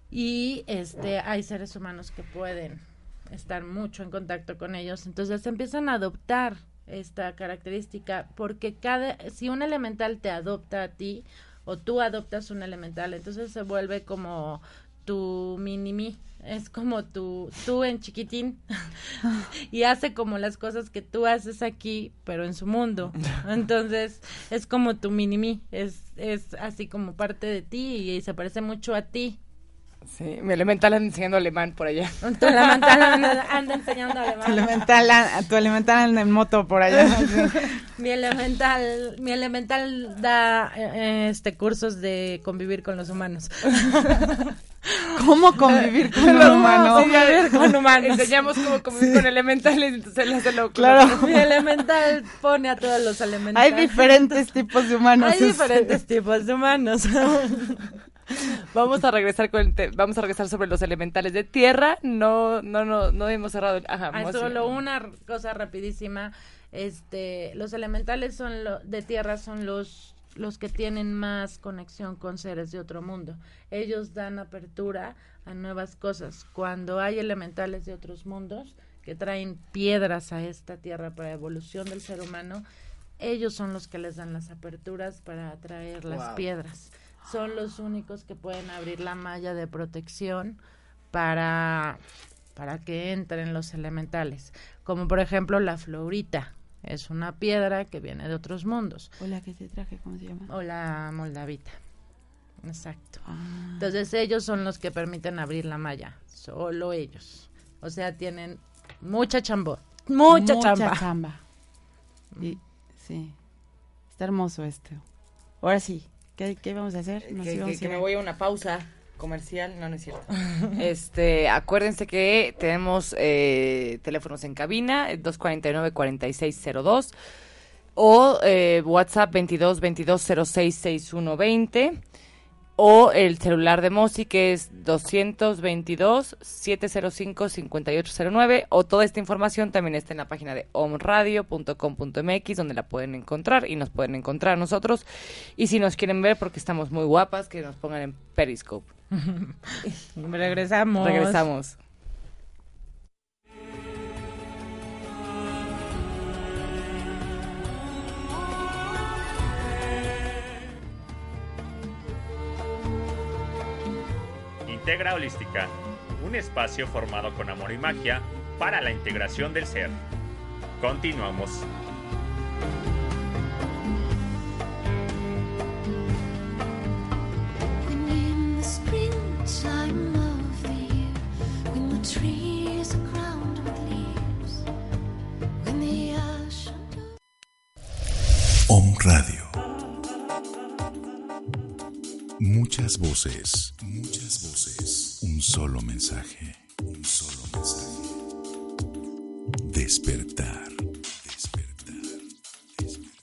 G: y este hay seres humanos que pueden estar mucho en contacto con ellos. Entonces empiezan a adoptar esta característica porque cada si un elemental te adopta a ti o tú adoptas un elemental entonces se vuelve como tu mini mí es como tu tú en chiquitín y hace como las cosas que tú haces aquí pero en su mundo. Entonces es como tu mini mí es es así como parte de ti y se parece mucho a ti
F: Sí, mi elemental anda enseñando alemán por allá.
G: tu elemental anda, anda enseñando
E: Tu
G: alemán.
E: elemental, a- tu elemental anda en moto por allá. sí.
G: Mi elemental, mi elemental da eh, este cursos de convivir con los humanos.
E: ¿Cómo convivir con un humano?
G: Convivir con humanos.
F: Enseñamos cómo convivir con elementales, entonces él hace lo
E: Claro.
G: Mi elemental pone a todos los
E: Hay
G: elementales.
E: diferentes tipos de humanos.
G: Hay diferentes tipos de humanos.
F: Vamos a regresar con el te- vamos a regresar sobre los elementales de tierra. No, no, no, no hemos cerrado. el- Ajá,
G: Hay Ah, solo una cosa rapidísima. Este, los elementales son lo, de tierra son los los que tienen más conexión con seres de otro mundo. Ellos dan apertura a nuevas cosas. Cuando hay elementales de otros mundos que traen piedras a esta tierra para evolución del ser humano, ellos son los que les dan las aperturas para atraer las
F: Wow.
G: piedras. Son los únicos que pueden abrir la malla de protección para para que entren los elementales, como por ejemplo la florita, es una piedra que viene de otros mundos,
E: Hola, que te traje? ¿Cómo se llama?
G: o la moldavita. Exacto.
E: Ah,
G: Entonces ellos son los que permiten abrir la malla, solo ellos. O sea, tienen mucha chambo, mucha, chamba.
E: chamba. Y- sí. Está hermoso esto. Ahora sí. ¿Qué, qué vamos a hacer? Nos
F: que,
E: íbamos
F: que-
E: a
F: que me voy a una pausa comercial, no, no es cierto. este, acuérdense que tenemos eh, teléfonos en cabina, eh, 249-4602 o eh, WhatsApp 22 22 06 6120 o el celular de Mosi que es 222 705 5809 o toda esta información también está en la página de omradio.com.mx donde la pueden encontrar y nos pueden encontrar a nosotros y si nos quieren ver porque estamos muy guapas que nos pongan en Periscope.
G: Regresamos.
F: Regresamos.
D: Integra Holística, un espacio formado con amor y magia para la integración del ser. Continuamos.
C: Om Radio. Muchas voces, muchas voces. Solo mensaje, un solo mensaje. Despertar, despertar, despertar.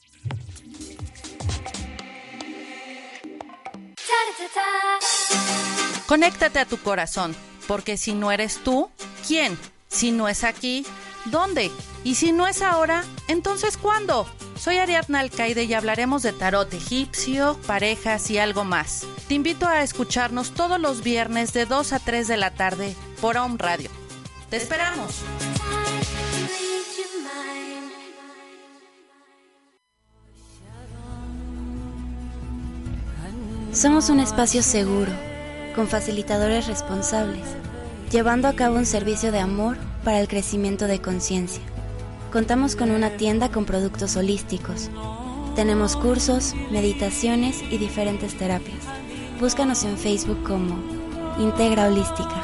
H: Conéctate a tu corazón, porque si no eres tú, ¿quién? Si no es aquí, ¿dónde? Y si no es ahora, entonces ¿cuándo? Soy Ariadna Alcaide y hablaremos de tarot egipcio, parejas y algo más. Te invito a escucharnos todos los viernes de 2 a 3 de la tarde por Home Radio. ¡Te esperamos!
I: Somos un espacio seguro, con facilitadores responsables, llevando a cabo un servicio de amor para el crecimiento de conciencia. Contamos con una tienda con productos holísticos. Tenemos cursos, meditaciones y diferentes terapias. Búscanos en Facebook como Integra Holística.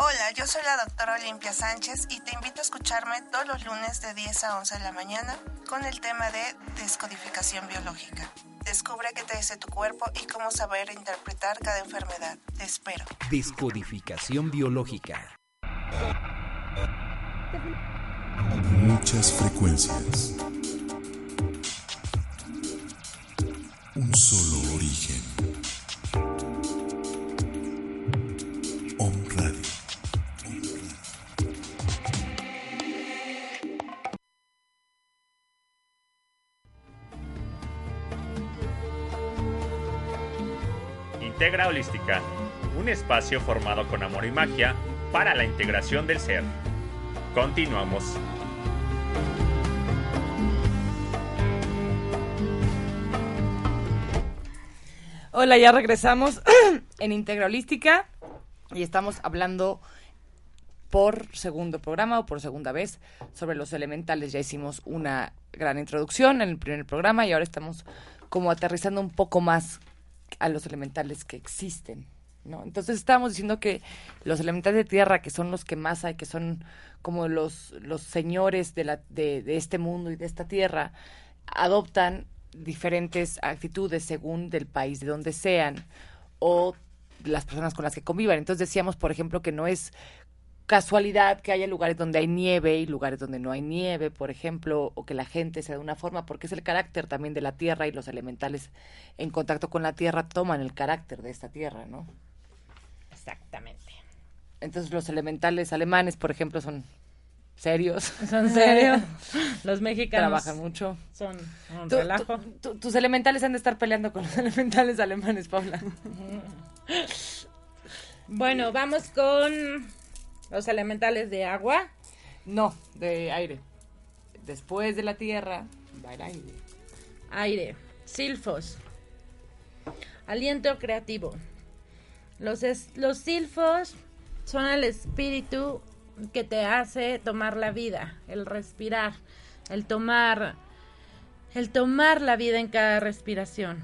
J: Hola, yo soy la doctora Olimpia Sánchez y te invito a escucharme todos los lunes de 10 a 11 de la mañana con el tema de descodificación biológica. Descubre qué te dice tu cuerpo y cómo saber interpretar cada enfermedad. Te espero.
C: Descodificación biológica.
K: Muchas frecuencias. Un solo origen. Om.
D: Integra Holística, un espacio formado con amor y magia para la integración del ser. Continuamos.
F: Hola, ya regresamos en Integra Holística y estamos hablando por segundo programa o por segunda vez sobre los elementales. Ya hicimos una gran introducción en el primer programa y ahora estamos como aterrizando un poco más a los elementales que existen. ¿no? Entonces estábamos diciendo que los elementales de tierra, que son los que más hay, que son como los, los señores de, la, de, de este mundo y de esta tierra, adoptan diferentes actitudes según del país de donde sean o las personas con las que convivan. Entonces decíamos, por ejemplo, que no es casualidad que haya lugares donde hay nieve y lugares donde no hay nieve, por ejemplo, o que la gente sea de una forma, porque es el carácter también de la tierra y los elementales en contacto con la tierra toman el carácter de esta tierra, ¿no?
L: Exactamente.
F: Entonces los elementales alemanes, por ejemplo, son serios.
G: Son serios. Los mexicanos
F: trabajan mucho.
G: Son un relajo.
F: tus elementales han de estar peleando con los elementales alemanes, Paula.
G: Bueno, vamos con los elementales de agua.
F: No, de aire. Después de la tierra, va el aire.
G: Aire. Silfos. Aliento creativo. Los, es- los silfos son el espíritu que te hace tomar la vida, el respirar, el tomar, el tomar la vida en cada respiración.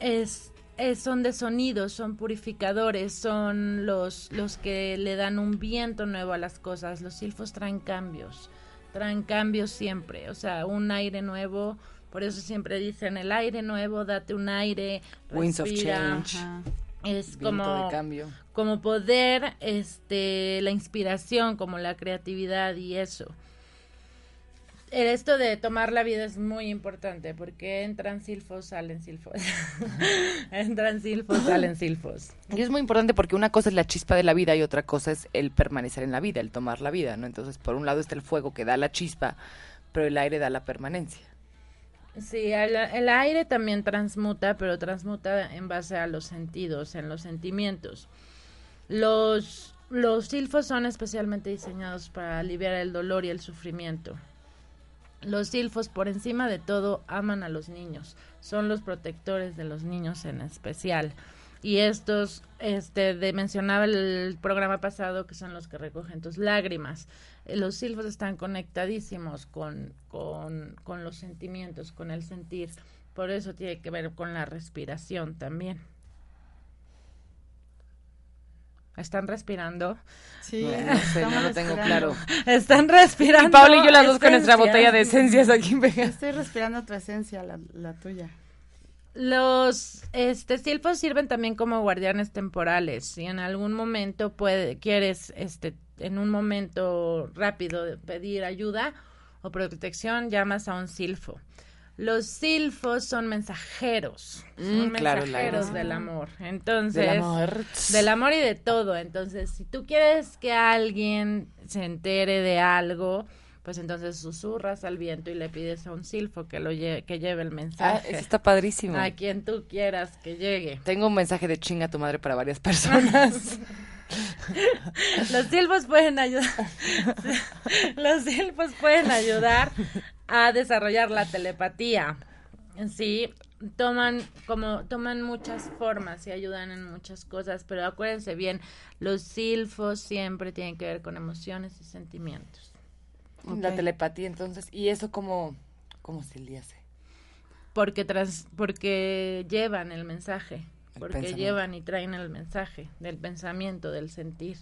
G: Es, es- son de sonidos, son purificadores, son los, los que le dan un viento nuevo a las cosas. Los silfos traen cambios, traen cambios siempre, o sea, un aire nuevo. Por eso siempre dicen el aire nuevo, date un aire,
F: Winds of
G: respira.
F: change.
G: Ajá. Es
F: Viento
G: como
F: de cambio.
G: como poder, este, la inspiración, como la creatividad y eso. El esto de tomar la vida es muy importante porque entran silfos, salen silfos. entran silfos, salen silfos.
F: Y es muy importante porque una cosa es la chispa de la vida y otra cosa es el permanecer en la vida, el tomar la vida, ¿no? Entonces, por un lado está el fuego que da la chispa, pero el aire da la permanencia.
G: Sí, el, aire también transmuta, pero transmuta en base a los sentidos, en los sentimientos. Los, los silfos son especialmente diseñados para aliviar el dolor y el sufrimiento. Los silfos, por encima de todo, aman a los niños. Son los protectores de los niños en especial. Y estos, este, de, mencionaba el programa pasado que son los que recogen tus lágrimas. Eh, Los silfos están conectadísimos con, con, con los sentimientos, con el sentir. Por eso tiene que ver con la respiración también. ¿Están respirando?
E: Sí,
F: No sé, no lo tengo claro.
G: Están respirando.
F: Y Paula y yo las dos con nuestra botella de esencias aquí pegadas.
E: Estoy respirando tu esencia, la, la tuya.
G: Los este silfos sirven también como guardianes temporales. Si en algún momento puede, quieres este en un momento rápido pedir ayuda o protección, llamas a un silfo. Los silfos son mensajeros, son
F: Mm, claro,
G: mensajeros del amor. Entonces,
F: Del amor.
G: del amor y de todo. Entonces, si tú quieres que alguien se entere de algo, pues entonces susurras al viento y le pides a un silfo que lo lle- que lleve el
F: Ah,
G: mensaje.
F: eso está padrísimo.
G: A quien tú quieras que llegue.
F: Tengo un mensaje de chinga a tu madre para varias personas.
G: Los silfos pueden ayudar. Los silfos pueden ayudar a desarrollar la telepatía. Sí, toman como toman muchas formas y ayudan en muchas cosas, pero acuérdense bien, los silfos siempre tienen que ver con emociones y sentimientos.
F: La telepatía, entonces. ¿Y eso cómo, cómo se le hace?
G: Porque tras, porque llevan el mensaje,
F: El
G: porque
F: pensamiento.
G: llevan y traen el mensaje del pensamiento, del sentir.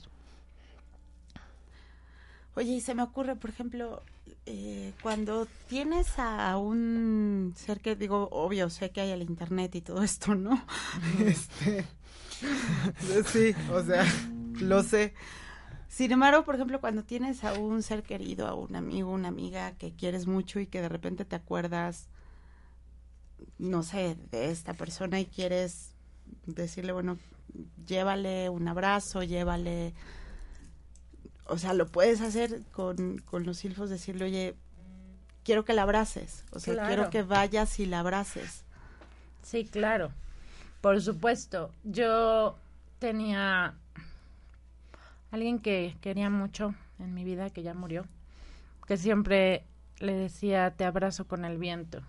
E: Oye, y se me ocurre, por ejemplo, eh, cuando tienes a un ser que, digo, obvio, sé que hay el internet y todo esto, ¿no? este, sí, o sea, lo sé. Sin embargo, por ejemplo, cuando tienes a un ser querido, a un amigo, una amiga que quieres mucho y que de repente te acuerdas, no sé, de esta persona y quieres decirle, bueno, llévale un abrazo, llévale o sea, lo puedes hacer con, con los silfos, decirle, oye, quiero que la abraces, o sea,
G: Claro.
E: quiero que vayas y la abraces.
G: Sí, claro. Por supuesto. Yo tenía alguien que quería mucho en mi vida, que ya murió, que siempre le decía, te abrazo con el viento.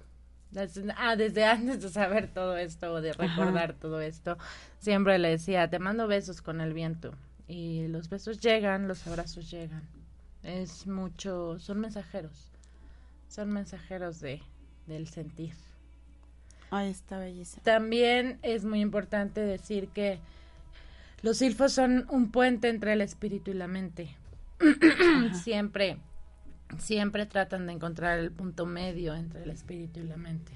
G: Desde, ah, desde antes de saber todo esto, o de
E: Ajá.
G: recordar todo esto, siempre le decía, te mando besos con el viento. Y los besos llegan, los abrazos llegan. Es mucho, son mensajeros. Son mensajeros de, del sentir.
E: Ay, está bellísimo.
G: También es muy importante decir que los silfos son un puente entre el espíritu y la mente. siempre, siempre tratan de encontrar el punto medio entre el espíritu y la mente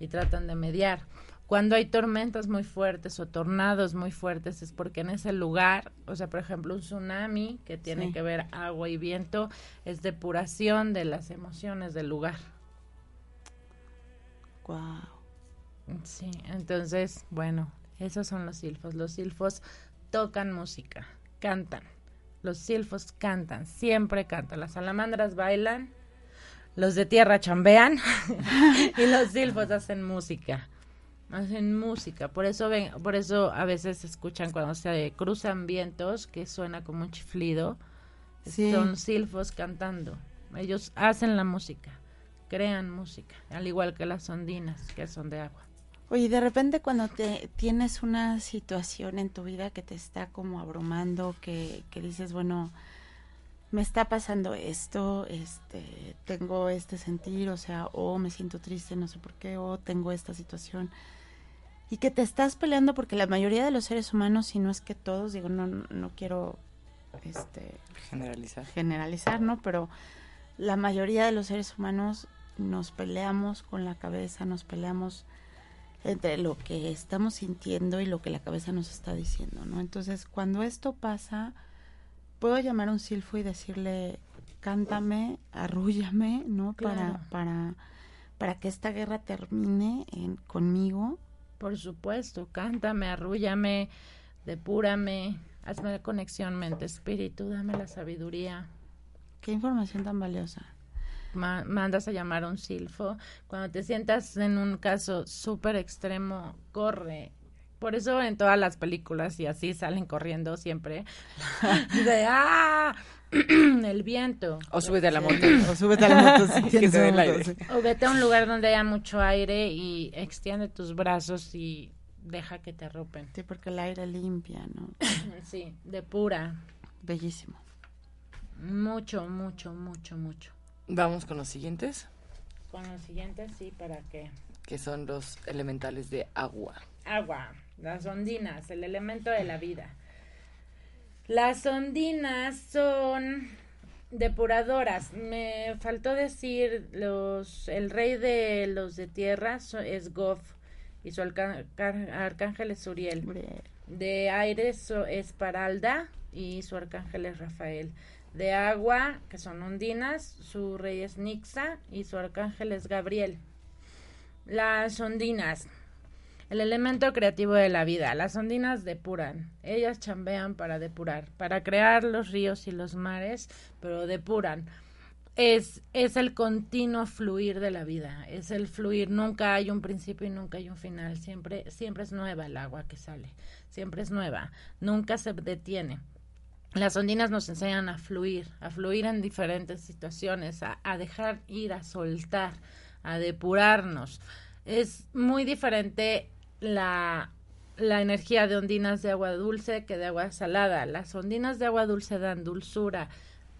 G: y tratan de mediar. Cuando hay tormentas muy fuertes o tornados muy fuertes es porque en ese lugar, o sea, por ejemplo, un tsunami que tiene
E: Sí.
G: que ver agua y viento es depuración de las emociones del lugar.
E: Wow.
G: Sí, entonces, bueno, esos son los silfos. Los silfos tocan música, cantan. Los silfos cantan, siempre cantan. Las salamandras bailan, los de tierra chambean y los silfos hacen música. Hacen música, por eso ven, por eso a veces se escuchan cuando se cruzan vientos que suena como un chiflido.
E: Sí.
G: Son silfos cantando. Ellos hacen la música, crean música, al igual que las ondinas que son de agua.
E: Oye, de repente cuando te tienes una situación en tu vida que te está como abrumando, que, que dices, bueno, me está pasando esto, este, tengo este sentir, o sea, o me siento triste, no sé por qué, o tengo esta situación, y que te estás peleando porque la mayoría de los seres humanos, si no es que todos, digo, no, no, no quiero, este,
F: Generalizar.
E: generalizar, ¿no? Pero la mayoría de los seres humanos nos peleamos con la cabeza, nos peleamos entre lo que estamos sintiendo y lo que la cabeza nos está diciendo, ¿no? Entonces, cuando esto pasa, puedo llamar a un silfo y decirle, cántame, arrúllame, ¿no?
G: Claro.
E: Para, para, para que esta guerra termine en, conmigo.
G: Por supuesto, cántame, arrúllame, depúrame, hazme la conexión mente-espíritu, dame la sabiduría.
E: Qué información tan valiosa.
G: Ma- mandas a llamar a un silfo. Cuando te sientas en un caso súper extremo, corre. Por eso en todas las películas y así salen corriendo siempre. de ¡ah! el viento.
F: O súbete a la moto.
E: O súbete a la moto si
F: Que te el aire.
G: O vete a un lugar donde haya mucho aire y extiende tus brazos y deja que te arropen.
E: Sí, porque el aire limpia, ¿no?
G: sí, depura.
E: Bellísimo.
G: Mucho, mucho, mucho, mucho.
F: Vamos con los siguientes,
G: Con los siguientes, sí, para que...
F: que son los elementales de agua.
G: Agua, las ondinas, el elemento de la vida. Las ondinas son depuradoras. Me faltó decir los el rey de los de tierra es Gof y su arcángel es Uriel. De aire es Paralda y su arcángel es Rafael. De agua, que son ondinas, su rey es Nixa y su arcángel es Gabriel. Las ondinas. El elemento creativo de la vida. Las ondinas depuran. Ellas chambean para depurar, para crear los ríos y los mares, pero depuran. Es, es el continuo fluir de la vida. Es el fluir. Nunca hay un principio y nunca hay un final. Siempre, siempre es nueva el agua que sale. Siempre es nueva. Nunca se detiene. Las ondinas nos enseñan a fluir, a fluir en diferentes situaciones, a, dejar ir, a soltar, a depurarnos. Es muy diferente la, la energía de ondinas de agua dulce que de agua salada. Las ondinas de agua dulce dan dulzura,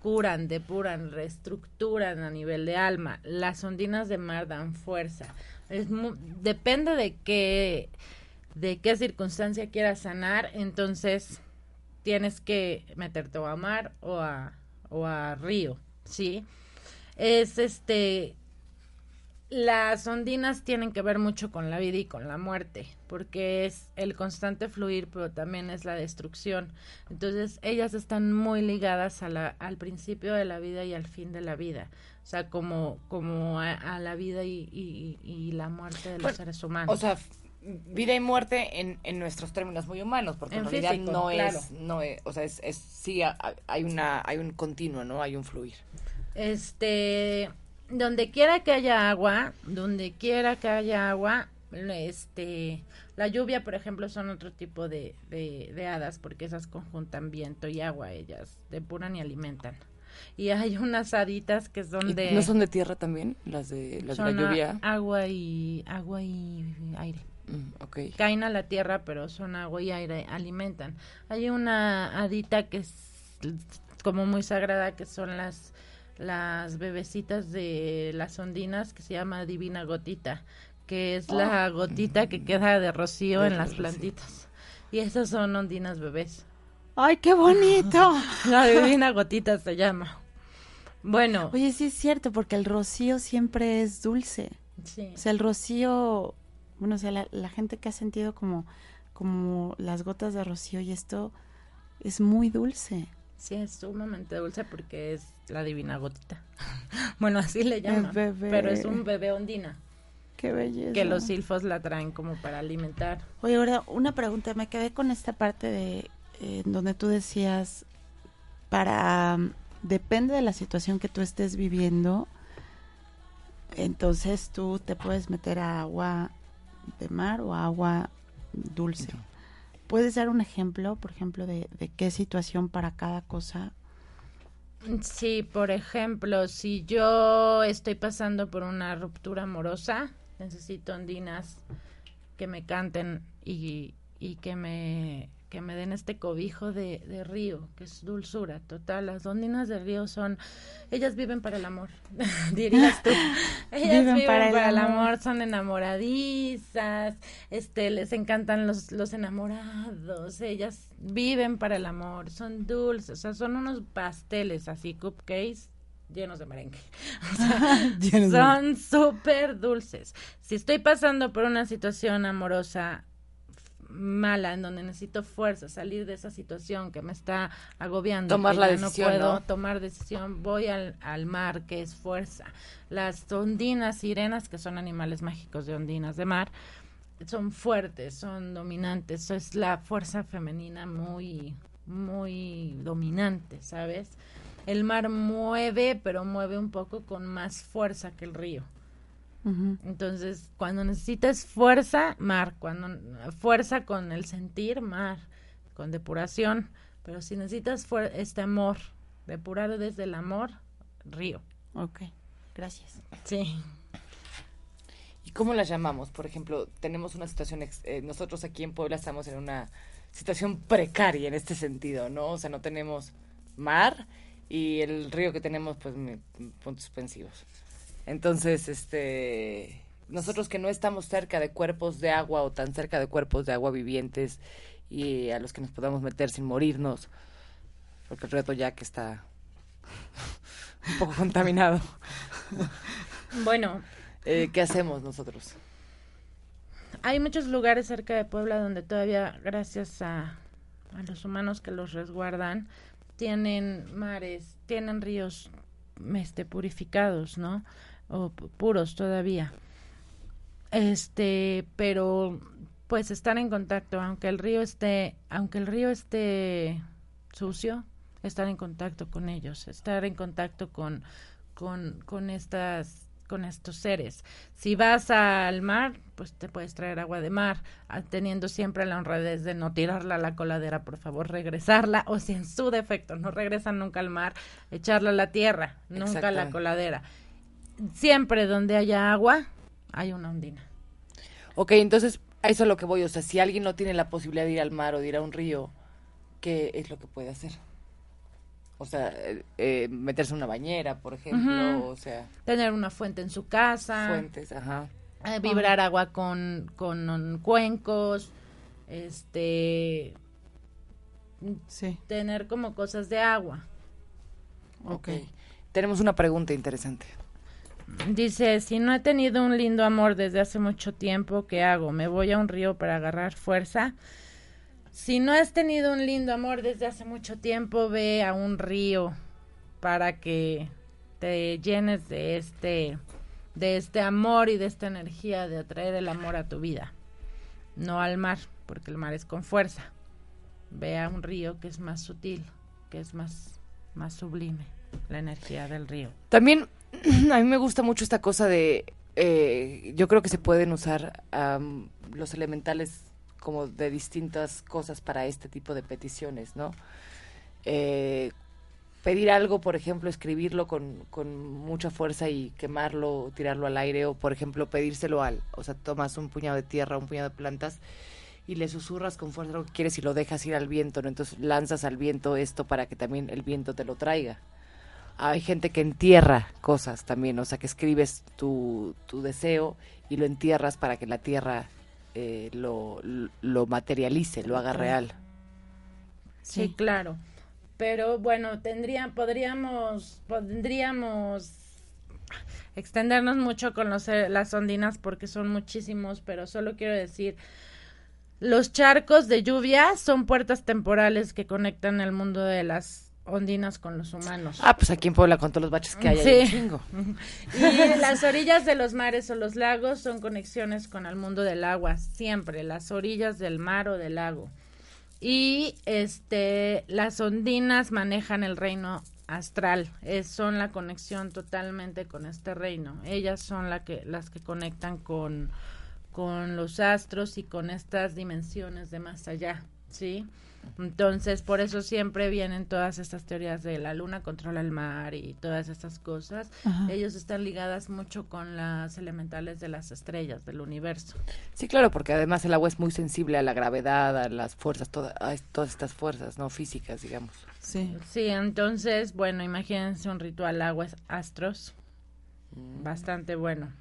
G: curan, depuran, reestructuran a nivel de alma. Las ondinas de mar dan fuerza. Es depende de qué, de qué circunstancia quieras sanar, entonces tienes que meterte o a mar o a, o a río, ¿sí? Es este, las ondinas tienen que ver mucho con la vida y con la muerte, porque es el constante fluir, pero también es la destrucción. Entonces, ellas están muy ligadas a la, al principio de la vida y al fin de la vida. O sea, como, como a, a la vida y, y- y la muerte de los
F: Bueno,
G: seres humanos.
F: O sea, vida y muerte en, en nuestros términos muy humanos, porque en,
G: En
F: realidad
G: físico,
F: no
G: claro.
F: es, no es, o sea, es, es sí ha- hay una, hay un continuo, ¿no? Hay un fluir.
G: Este, donde quiera que haya agua, donde quiera que haya agua, este, la lluvia, por ejemplo, son otro tipo de, de, de hadas, porque esas conjuntan viento y agua, ellas depuran y alimentan. Y hay unas haditas que son
F: ¿Y
G: de...
F: ¿No son de tierra también? Las de, las de la lluvia.
G: agua y agua y aire.
F: Mm, ok.
G: Caen a la tierra, pero son agua y aire, alimentan. Hay una hadita que es como muy sagrada, que son las las bebecitas de las ondinas, que se llama Divina Gotita, que es la gotita que queda de rocío en las plantitas. Y esas son ondinas bebés.
E: ¡Ay, qué bonito!
G: La Divina Gotita se llama. Bueno.
E: Oye, sí es cierto, porque el rocío siempre es dulce.
G: Sí.
E: O sea, el rocío, bueno, o sea, la, la gente que ha sentido como, como las gotas de rocío y esto es muy dulce.
G: Sí, es sumamente dulce porque es la divina gotita. bueno, así le llaman.
E: bebé.
G: Pero es un bebé ondina.
E: Qué belleza.
G: Que los silfos la traen como para alimentar.
E: Oye, ahora una pregunta, me quedé con esta parte de eh, donde tú decías, para, mm, depende de la situación que tú estés viviendo, entonces tú te puedes meter a agua de mar o agua dulce. ¿Puedes dar un ejemplo, por ejemplo, de, de qué situación para cada cosa?
G: Sí, por ejemplo, si yo estoy pasando por una ruptura amorosa, necesito ondinas que me canten y, y que me que me den este cobijo de, de río, que es dulzura total. Las ondinas de río son, ellas viven para el amor, dirías tú. Ellas viven, para, el amor. son enamoradizas, este, les encantan los, los enamorados, ellas viven para el amor, son dulces, o sea, son unos pasteles así, cupcakes llenos de merengue. O sea, son súper dulces. Si estoy pasando por una situación amorosa mala en donde necesito fuerza, salir de esa situación que me está agobiando,
F: Tomar
G: que
F: la
G: ya
F: decisión,
G: no puedo
F: ¿no?
G: tomar decisión, voy al, al mar, que es fuerza. Las ondinas, sirenas, que son animales mágicos de ondinas de mar, son fuertes, son dominantes, eso es la fuerza femenina muy, muy dominante, ¿sabes? El mar mueve, pero mueve un poco con más fuerza que el río. Entonces, cuando necesitas fuerza, mar, cuando fuerza con el sentir, mar, con depuración, pero si necesitas fuer- este amor, depurar desde el amor, río.
E: Ok, gracias.
G: Sí.
F: ¿Y cómo las llamamos? Por ejemplo, tenemos una situación, ex- eh, nosotros aquí en Puebla estamos en una situación precaria en este sentido, ¿no? O sea, no tenemos mar y el río que tenemos, pues, me- puntos suspensivos. Entonces, este, nosotros que no estamos cerca de cuerpos de agua o tan cerca de cuerpos de agua vivientes y a los que nos podamos meter sin morirnos, porque el reto ya que está un poco contaminado.
G: Bueno,
F: Eh, ¿Qué hacemos nosotros?
G: hay muchos lugares cerca de Puebla donde todavía, gracias a, a los humanos que los resguardan, tienen mares, tienen ríos este, purificados, ¿no? O pu- puros todavía. Este, pero pues estar en contacto, aunque el río esté, aunque el río esté sucio, estar en contacto con ellos, estar en contacto con, con, con estas con estos seres. Si vas al mar, pues te puedes traer agua de mar, ah, teniendo siempre la honradez de no tirarla a la coladera, por favor, regresarla, o si en su defecto no regresan nunca al mar, echarla a la tierra, nunca a la coladera. Siempre donde haya agua, hay una ondina.
F: Ok, entonces, a eso es lo que voy. O sea, si alguien no tiene la posibilidad de ir al mar o de ir a un río, ¿qué es lo que puede hacer? O sea, eh, eh, meterse en una bañera, por ejemplo, o sea,
G: Tener una fuente en su casa.
F: fuentes, ajá.
G: eh, vibrar agua con, con cuencos, este, tener como cosas de agua.
F: Ok. Tenemos una pregunta interesante.
G: Dice, si no he tenido un lindo amor desde hace mucho tiempo, ¿qué hago? ¿Me voy a un río para agarrar fuerza? Si no has tenido un lindo amor desde hace mucho tiempo, ve a un río para que te llenes de este de este amor y de esta energía de atraer el amor a tu vida. No al mar, porque el mar es con fuerza. Ve a un río que es más sutil, que es más más sublime, la energía del río.
F: También a mí me gusta mucho esta cosa de, eh, yo creo que se pueden usar los elementales como de distintas cosas para este tipo de peticiones, ¿no? Eh, pedir algo, por ejemplo, escribirlo con, con mucha fuerza y quemarlo, tirarlo al aire, o por ejemplo, pedírselo al, o sea, tomas un puñado de tierra, un puñado de plantas y le susurras con fuerza lo que quieres y lo dejas ir al viento, ¿no? Entonces lanzas al viento esto para que también el viento te lo traiga. Hay gente que entierra cosas también, o sea, que escribes tu, tu deseo y lo entierras para que la tierra eh, lo, lo materialice, lo haga real.
G: Sí, claro. Pero bueno, tendría, podríamos, podríamos extendernos mucho con los, eh, las ondinas porque son muchísimos, pero solo quiero decir, los charcos de lluvia son puertas temporales que conectan el mundo de las ondinas con los humanos.
F: Ah, pues aquí en Puebla con todos los baches que hay, hay un
G: Sí.
F: chingo.
G: Y las orillas de los mares o los lagos son conexiones con el mundo del agua, siempre, las orillas del mar o del lago. Y este las ondinas manejan el reino astral, es, son la conexión totalmente con este reino. Ellas son la que, las que conectan con, con los astros y con estas dimensiones de más allá, ¿sí? Entonces, por eso siempre vienen todas estas teorías de la luna controla el mar y todas estas cosas.
F: Ajá.
G: Ellos están ligadas mucho con las elementales de las estrellas, del universo.
F: Sí, claro, porque además el agua es muy sensible a la gravedad, a las fuerzas, toda- a todas estas fuerzas, ¿no? Físicas, digamos.
E: Sí.
G: Sí, entonces, bueno, imagínense un ritual aguas astros.
F: Mm.
G: Bastante bueno.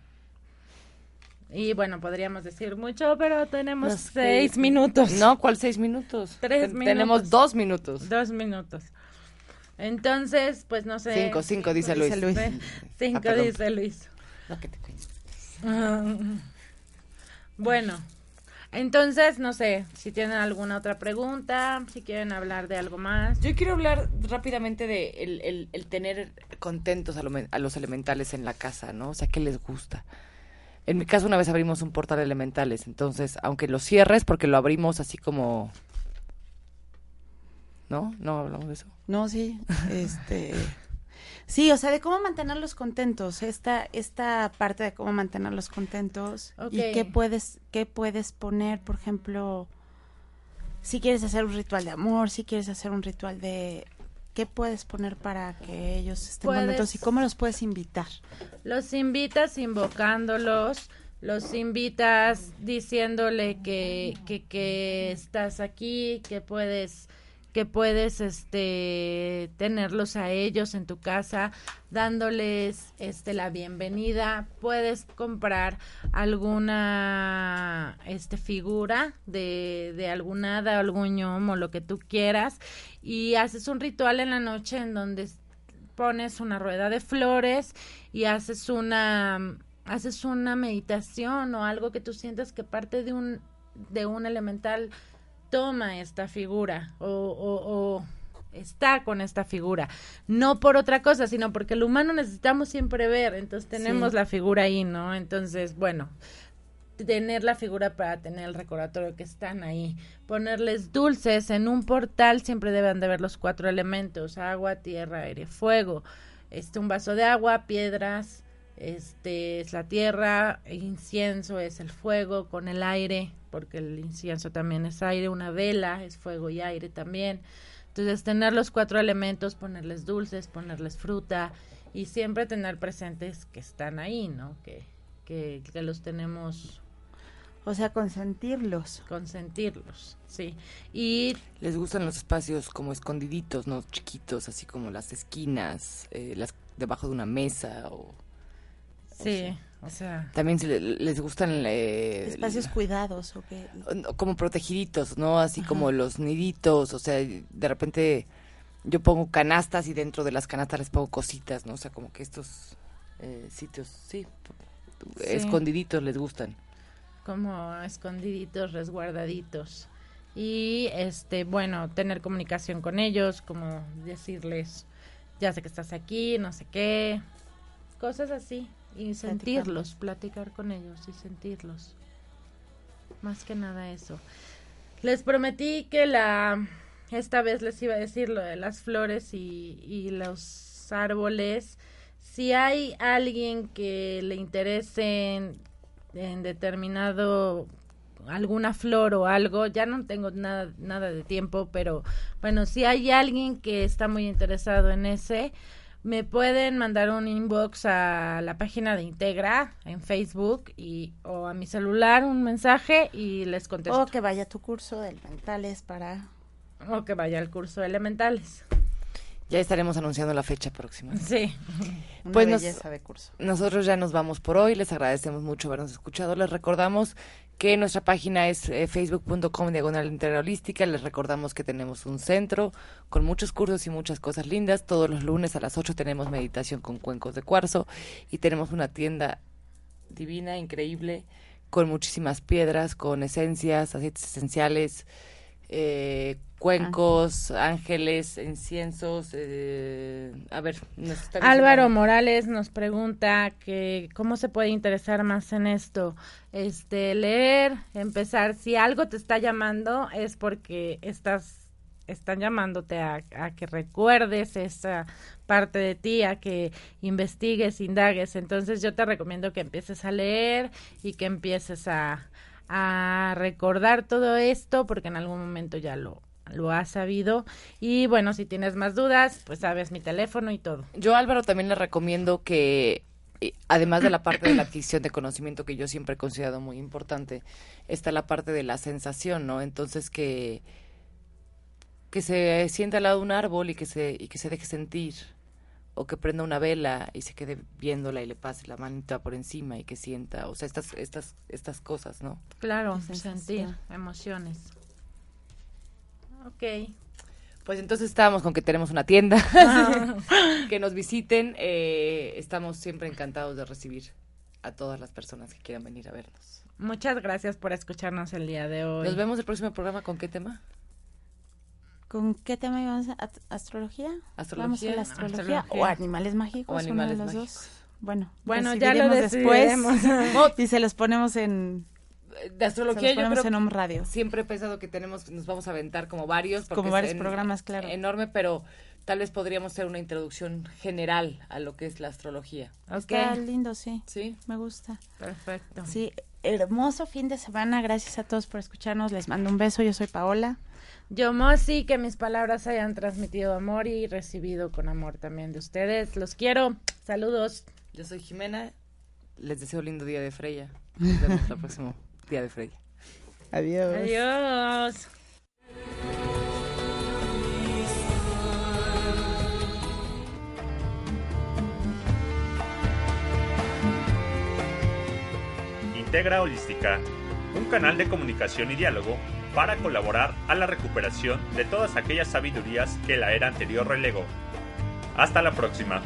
G: Y bueno, podríamos decir mucho, pero tenemos
F: Los
G: seis minutos.
F: No, ¿cuál seis minutos?
G: Tres minutos.
F: Tenemos dos minutos.
G: Dos minutos. Entonces, pues no sé.
F: Cinco, cinco, dice Luis.
G: Cinco,
F: Ah, perdón.
G: dice Luis.
F: No, que te.
G: Ah, bueno, entonces, no sé, si tienen alguna otra pregunta, si quieren hablar de algo más.
F: Yo quiero hablar rápidamente de el, el- el tener contentos a, lo a los elementales en la casa, ¿no? O sea, ¿qué les gusta? En mi caso, una vez abrimos un portal de elementales, entonces, aunque lo cierres, porque lo abrimos así como... ¿No? ¿No hablamos de eso?
E: No, sí, este... Sí, o sea, de cómo mantenerlos contentos, esta, esta parte de cómo mantenerlos contentos y qué puedes, qué puedes poner, por ejemplo, si quieres hacer un ritual de amor, si quieres hacer un ritual de... ¿Qué puedes poner para que ellos estén
G: Puedes-
E: contentos y cómo los puedes invitar?
G: Los invitas invocándolos, los invitas diciéndole que, que, que estás aquí, que puedes que puedes este tenerlos a ellos en tu casa dándoles este la bienvenida. Puedes comprar alguna este figura de, de algún hada algún gnomo lo que tú quieras y haces un ritual en la noche en donde pones una rueda de flores y haces una haces una meditación o algo que tú sientas que parte de un de un elemental toma esta figura o, o, o está con esta figura no por otra cosa sino porque el humano necesitamos siempre ver entonces tenemos
E: Sí.
G: la figura ahí no entonces bueno tener la figura para tener el recordatorio que están ahí. Ponerles dulces en un portal siempre deben de ver los cuatro elementos, agua, tierra, aire, fuego. Este un vaso de agua, piedras, este es la tierra, incienso es el fuego con el aire, porque el incienso también es aire, una vela es fuego y aire también. Entonces tener los cuatro elementos, ponerles dulces, ponerles fruta y siempre tener presentes que están ahí, ¿no? Que, que, que los tenemos
E: O sea, consentirlos.
G: Consentirlos, sí. Y
F: Les gustan los espacios como escondiditos, ¿no? Chiquitos, así como las esquinas, eh, las debajo de una mesa o...
G: sí, o sea,
F: También se le- les gustan... eh,
E: Espacios cuidados o qué.
F: no, como protegiditos, ¿no? Así como los niditos, o sea, de repente yo pongo canastas y dentro de las canastas les pongo cositas, ¿no? O sea, como que estos eh, sitios, sí,
G: Sí.
F: escondiditos les gustan.
G: como escondiditos, resguardaditos. Y este, bueno, tener comunicación con ellos, como decirles, ya sé que estás aquí, no sé qué, cosas así. Y sentirlos, platicar con ellos y sentirlos. Más que nada eso. Les prometí que la esta vez les iba a decir lo de las flores y, y los árboles. Si hay alguien que le interese en, en determinado alguna flor o algo, ya no tengo nada, nada de tiempo, pero bueno, si hay alguien que está muy interesado en ese, me pueden mandar un inbox a la página de Integra en Facebook y o a mi celular un mensaje y les contesto.
E: O que vaya a tu curso de elementales para.
G: O que vaya al curso de elementales.
F: Ya estaremos anunciando la fecha próxima.
G: Sí.
E: Una
F: Pues nos-
E: belleza de curso.
F: nosotros ya nos vamos por hoy. Les agradecemos mucho habernos escuchado. Les recordamos que nuestra página es eh, facebook.com diagonal integralística. Les recordamos que tenemos un centro con muchos cursos y muchas cosas lindas. Todos los lunes a las 8 tenemos meditación con cuencos de cuarzo y tenemos una tienda divina, increíble, con muchísimas piedras, con esencias, aceites esenciales, eh, cuencos, ángeles, inciensos. eh, a ver, nos está
G: Álvaro Morales nos pregunta que cómo se puede interesar más en esto. Este, leer, empezar. Si algo te está llamando es porque estás están llamándote a, a que recuerdes esa parte de ti, a que investigues, indagues. Entonces yo te recomiendo que empieces a leer y que empieces a, a recordar todo esto porque en algún momento ya lo, lo has sabido. Y bueno, si tienes más dudas, pues sabes mi teléfono y todo.
F: Yo, Álvaro, también le recomiendo que, eh, además de la parte de la adquisición de conocimiento que yo siempre he considerado muy importante, está la parte de la sensación, ¿no? Entonces que que se sienta al lado de un árbol y que se y que se deje sentir o que prenda una vela y se quede viéndola y le pase la manita por encima y que sienta, o sea, estas estas estas cosas, ¿no?
G: Claro,
E: sensación.
G: sentir emociones. Ok.
F: Pues entonces estábamos con que tenemos una tienda, que nos visiten. eh, estamos siempre encantados de recibir a todas las personas que quieran venir a vernos.
G: Muchas gracias por escucharnos el día de hoy.
F: Nos vemos el próximo programa con qué tema?
E: ¿Con qué tema íbamos astrología?
F: Astrología.
E: Vamos a la astrología,
G: Astrología.
E: o animales mágicos,
F: O
E: uno de los
F: mágicos.
E: dos. Bueno,
G: Bueno, ya lo
E: decidiremos después y se los ponemos en
F: De astrología
E: se los
F: yo
E: ponemos
F: creo
E: en Om Radio.
F: siempre he pensado que tenemos nos vamos a aventar como varios porque
E: Como varios
F: en-
E: programas, claro.
F: enorme pero tal vez podríamos hacer una introducción general a lo que es la astrología
E: Está lindo, sí.
F: sí
E: Me gusta.
G: Perfecto.
E: Sí, hermoso fin de semana. Gracias a todos por escucharnos. Les mando un beso. Yo soy Paola.
G: Yo, Mosi, que mis palabras hayan transmitido amor y recibido con amor también de ustedes. Los quiero. Saludos.
F: yo soy Jimena les deseo lindo día de Freya Nos vemos el próximo día de Freya.
E: Adiós.
G: Adiós.
D: Integra Holística, un canal de comunicación y diálogo para colaborar a la recuperación de todas aquellas sabidurías que la era anterior relegó. Hasta la próxima.